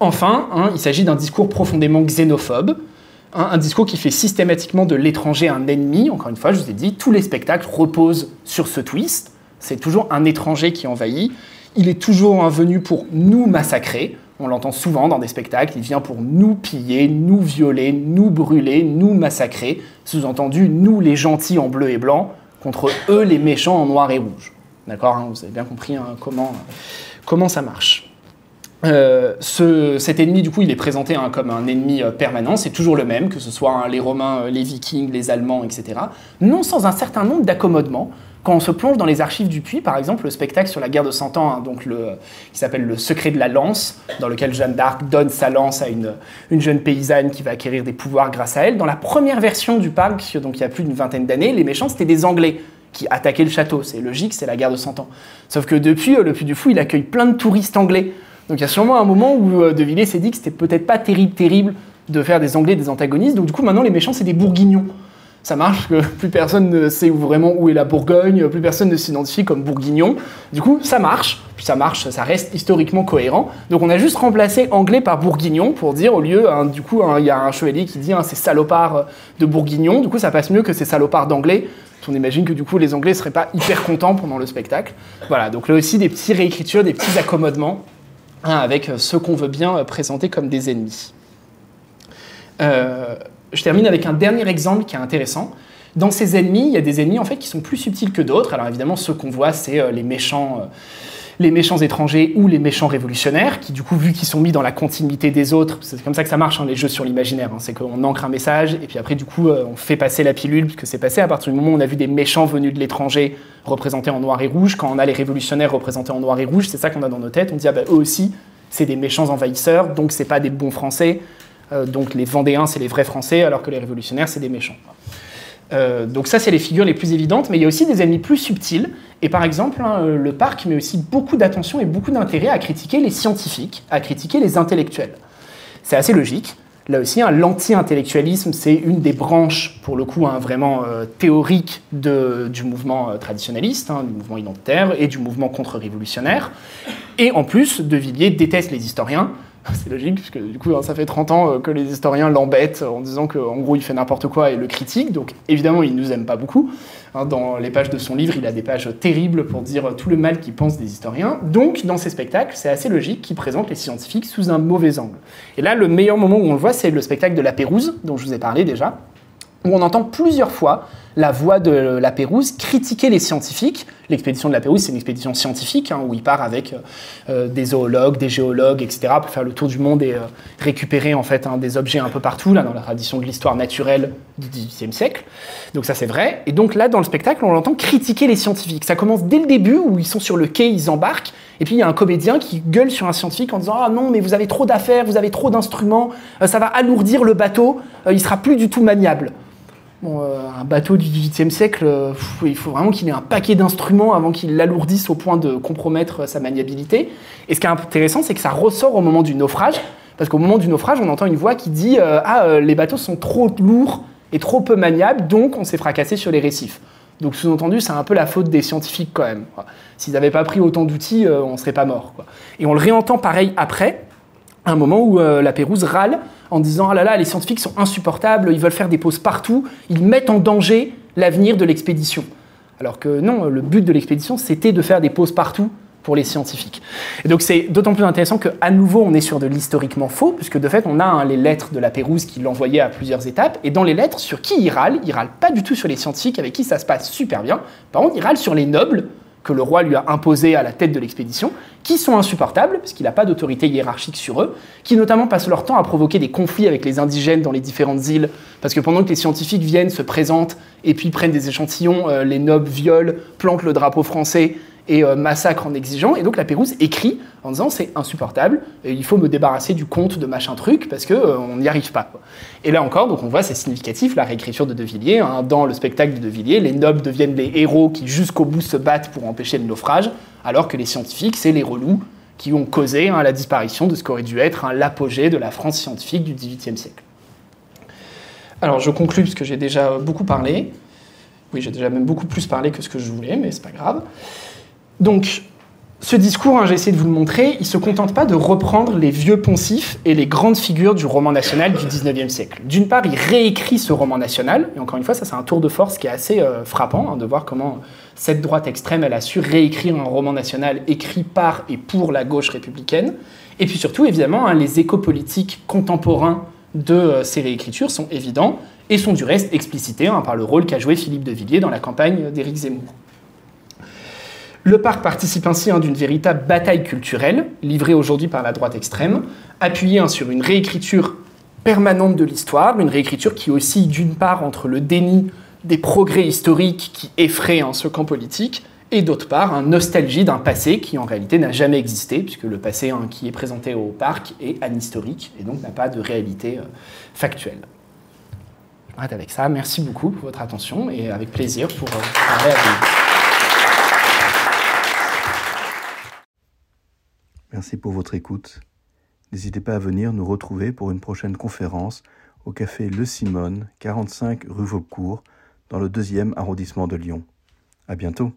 Enfin, hein, il s'agit d'un discours profondément xénophobe, hein, un discours qui fait systématiquement de l'étranger un ennemi. Encore une fois, je vous ai dit, tous les spectacles reposent sur ce twist. C'est toujours un étranger qui envahit. Il est toujours venu pour nous massacrer. On l'entend souvent dans des spectacles, il vient pour nous piller, nous violer, nous brûler, nous massacrer. Sous-entendu, nous les gentils en bleu et blanc, contre eux les méchants en noir et rouge. D'accord hein, Vous avez bien compris hein, comment, comment ça marche. Euh, cet ennemi, du coup, il est présenté hein, comme un ennemi euh, permanent, c'est toujours le même, que ce soit les Romains, euh, les Vikings, les Allemands, etc. Non sans un certain nombre d'accommodements, quand on se plonge dans les archives du Puy, par exemple, le spectacle sur la guerre de Cent Ans, hein, donc qui s'appelle Le secret de la lance, dans lequel Jeanne d'Arc donne sa lance à une, une, jeune paysanne qui va acquérir des pouvoirs grâce à elle. Dans la première version du parc, donc il y a plus d'une vingtaine d'années, les méchants c'était des Anglais qui attaquaient le château. C'est logique, c'est la guerre de Cent Ans. Sauf que depuis, euh, le Puy du Fou, il accueille plein de touristes anglais. Donc il y a sûrement un moment où euh, De Villiers s'est dit que c'était peut-être pas terrible, terrible de faire des Anglais des antagonistes. Donc du coup, maintenant, les méchants, c'est des bourguignons ça marche, plus personne ne sait vraiment où est la Bourgogne, plus personne ne s'identifie comme bourguignon. Du coup, ça marche, puis ça marche, ça reste historiquement cohérent. Donc on a juste remplacé anglais par bourguignon pour dire au lieu, hein, du coup, hein, il y a un chevalier qui dit hein, c'est salopard de bourguignon, du coup ça passe mieux que c'est salopard d'anglais. On imagine que du coup les Anglais seraient pas hyper contents pendant le spectacle. Voilà, donc là aussi des petites réécritures, des petits accommodements avec ceux qu'on veut bien présenter comme des ennemis. Euh, je termine avec un dernier exemple qui est intéressant. Dans ces ennemis, il y a des ennemis en fait qui sont plus subtils que d'autres. Alors évidemment, ceux qu'on voit, c'est euh, les méchants. Euh, les méchants étrangers ou les méchants révolutionnaires, qui du coup, vu qu'ils sont mis dans la continuité des autres, c'est comme ça que ça marche, hein, les jeux sur l'imaginaire, hein, c'est qu'on ancre un message, et puis après, du coup, euh, on fait passer la pilule, puisque c'est passé à partir du moment où on a vu des méchants venus de l'étranger représentés en noir et rouge, quand on a les révolutionnaires représentés en noir et rouge, c'est ça qu'on a dans nos têtes, on dit, ah bah, eux aussi, c'est des méchants envahisseurs, donc c'est pas des bons Français, donc les Vendéens, c'est les vrais Français, alors que les révolutionnaires, c'est des méchants. Euh, donc ça, c'est les figures les plus évidentes, mais il y a aussi des ennemis plus subtils. Et par exemple, hein, euh, le parc met aussi beaucoup d'attention et beaucoup d'intérêt à critiquer les scientifiques, à critiquer les intellectuels. C'est assez logique. Là aussi, hein, l'anti-intellectualisme, c'est une des branches, pour le coup, hein, vraiment euh, théorique du mouvement traditionnaliste, du mouvement identitaire et du mouvement contre-révolutionnaire. Et en plus, De Villiers déteste les historiens, C'est logique, puisque du coup, ça fait 30 ans euh, que les historiens l'embêtent en disant qu'en gros, il fait n'importe quoi et le critique. Donc, évidemment, il ne nous aime pas beaucoup. Hein, dans les pages de son livre, il a des pages terribles pour dire tout le mal qu'il pense des historiens. Donc, dans ses spectacles, c'est assez logique qu'il présente les scientifiques sous un mauvais angle. Et là, le meilleur moment où on le voit, c'est le spectacle de La Pérouse, dont je vous ai parlé déjà, où on entend plusieurs fois la voix de la Pérouse critiquer les scientifiques. L'expédition de la Pérouse, c'est une expédition scientifique hein, où il part avec euh, des zoologues, des géologues, etc. pour faire le tour du monde et euh, récupérer en fait hein, des objets un peu partout là dans la tradition de l'histoire naturelle du XVIIIe siècle. Donc ça c'est vrai. Et donc là dans le spectacle, on l'entend critiquer les scientifiques. Ça commence dès le début où ils sont sur le quai, ils embarquent. Et puis il y a un comédien qui gueule sur un scientifique en disant Ah non, mais vous avez trop d'affaires, vous avez trop d'instruments, euh, ça va alourdir le bateau, il sera plus du tout maniable. Euh, un bateau du XVIIIe siècle, euh, il faut vraiment qu'il ait un paquet d'instruments avant qu'il l'alourdisse au point de compromettre sa maniabilité. Et ce qui est intéressant, c'est que ça ressort au moment du naufrage, parce qu'au moment du naufrage, on entend une voix qui dit euh, Ah, les bateaux sont trop lourds et trop peu maniables, donc on s'est fracassé sur les récifs. Donc sous-entendu, c'est un peu la faute des scientifiques quand même. S'ils n'avaient pas pris autant d'outils, on ne serait pas mort. Et on le réentend pareil après, à un moment où la Pérouse râle en disant ah là là, les scientifiques sont insupportables, ils veulent faire des pauses partout, ils mettent en danger l'avenir de l'expédition. Alors que non, le but de l'expédition, c'était de faire des pauses partout pour les scientifiques. Et donc c'est d'autant plus intéressant qu'à nouveau on est sur de l'historiquement faux, puisque de fait on a hein, les lettres de la Pérouse qui l'envoyaient à plusieurs étapes, et dans les lettres, sur qui il râle Il râle pas du tout sur les scientifiques avec qui ça se passe super bien, par contre il râle sur les nobles que le roi lui a imposé à la tête de l'expédition, qui sont insupportables, parce qu'il n'a pas d'autorité hiérarchique sur eux, qui notamment passent leur temps à provoquer des conflits avec les indigènes dans les différentes îles, parce que pendant que les scientifiques viennent, se présentent, et puis prennent des échantillons, euh, les nobles violent, plantent le drapeau français, et euh, massacre en exigeant. Et donc la Pérouse écrit en disant c'est insupportable, il faut me débarrasser du compte de machin truc parce que euh, on n'y arrive pas. Et là encore, donc on voit c'est significatif la réécriture de De Villiers. Hein. dans le spectacle de De Villiers, les nobles deviennent les héros qui jusqu'au bout se battent pour empêcher le naufrage, alors que les scientifiques c'est les relous qui ont causé hein, la disparition de ce qu'aurait dû être hein, l'apogée de la France scientifique du XVIIIe siècle. Alors je conclus parce que j'ai déjà beaucoup parlé. Oui, j'ai déjà même beaucoup plus parlé que ce que je voulais, mais c'est pas grave. Donc, ce discours, hein, j'ai essayé de vous le montrer, il ne se contente pas de reprendre les vieux poncifs et les grandes figures du roman national du 19e siècle. D'une part, il réécrit ce roman national, et encore une fois, ça c'est un tour de force qui est assez euh, frappant, hein, de voir comment cette droite extrême, elle a su réécrire un roman national écrit par et pour la gauche républicaine. Et puis surtout, évidemment, hein, les échos politiques contemporains de euh, ces réécritures sont évidents, et sont du reste explicités par le rôle qu'a joué Philippe de Villiers dans la campagne d'Éric Zemmour. Le parc participe ainsi hein, d'une véritable bataille culturelle, livrée aujourd'hui par la droite extrême, appuyée hein, sur une réécriture permanente de l'histoire, une réécriture qui oscille d'une part entre le déni des progrès historiques qui effraient hein, ce camp politique, et d'autre part, un nostalgie d'un passé qui en réalité n'a jamais existé, puisque le passé qui est présenté au parc est anhistorique et donc n'a pas de réalité euh, factuelle. Je m'arrête avec ça. Merci beaucoup pour votre attention et avec plaisir pour euh, parler à vous. Merci pour votre écoute. N'hésitez pas à venir nous retrouver pour une prochaine conférence au café Le Simone, 45 rue Vaucourt, dans le deuxième arrondissement de Lyon. À bientôt.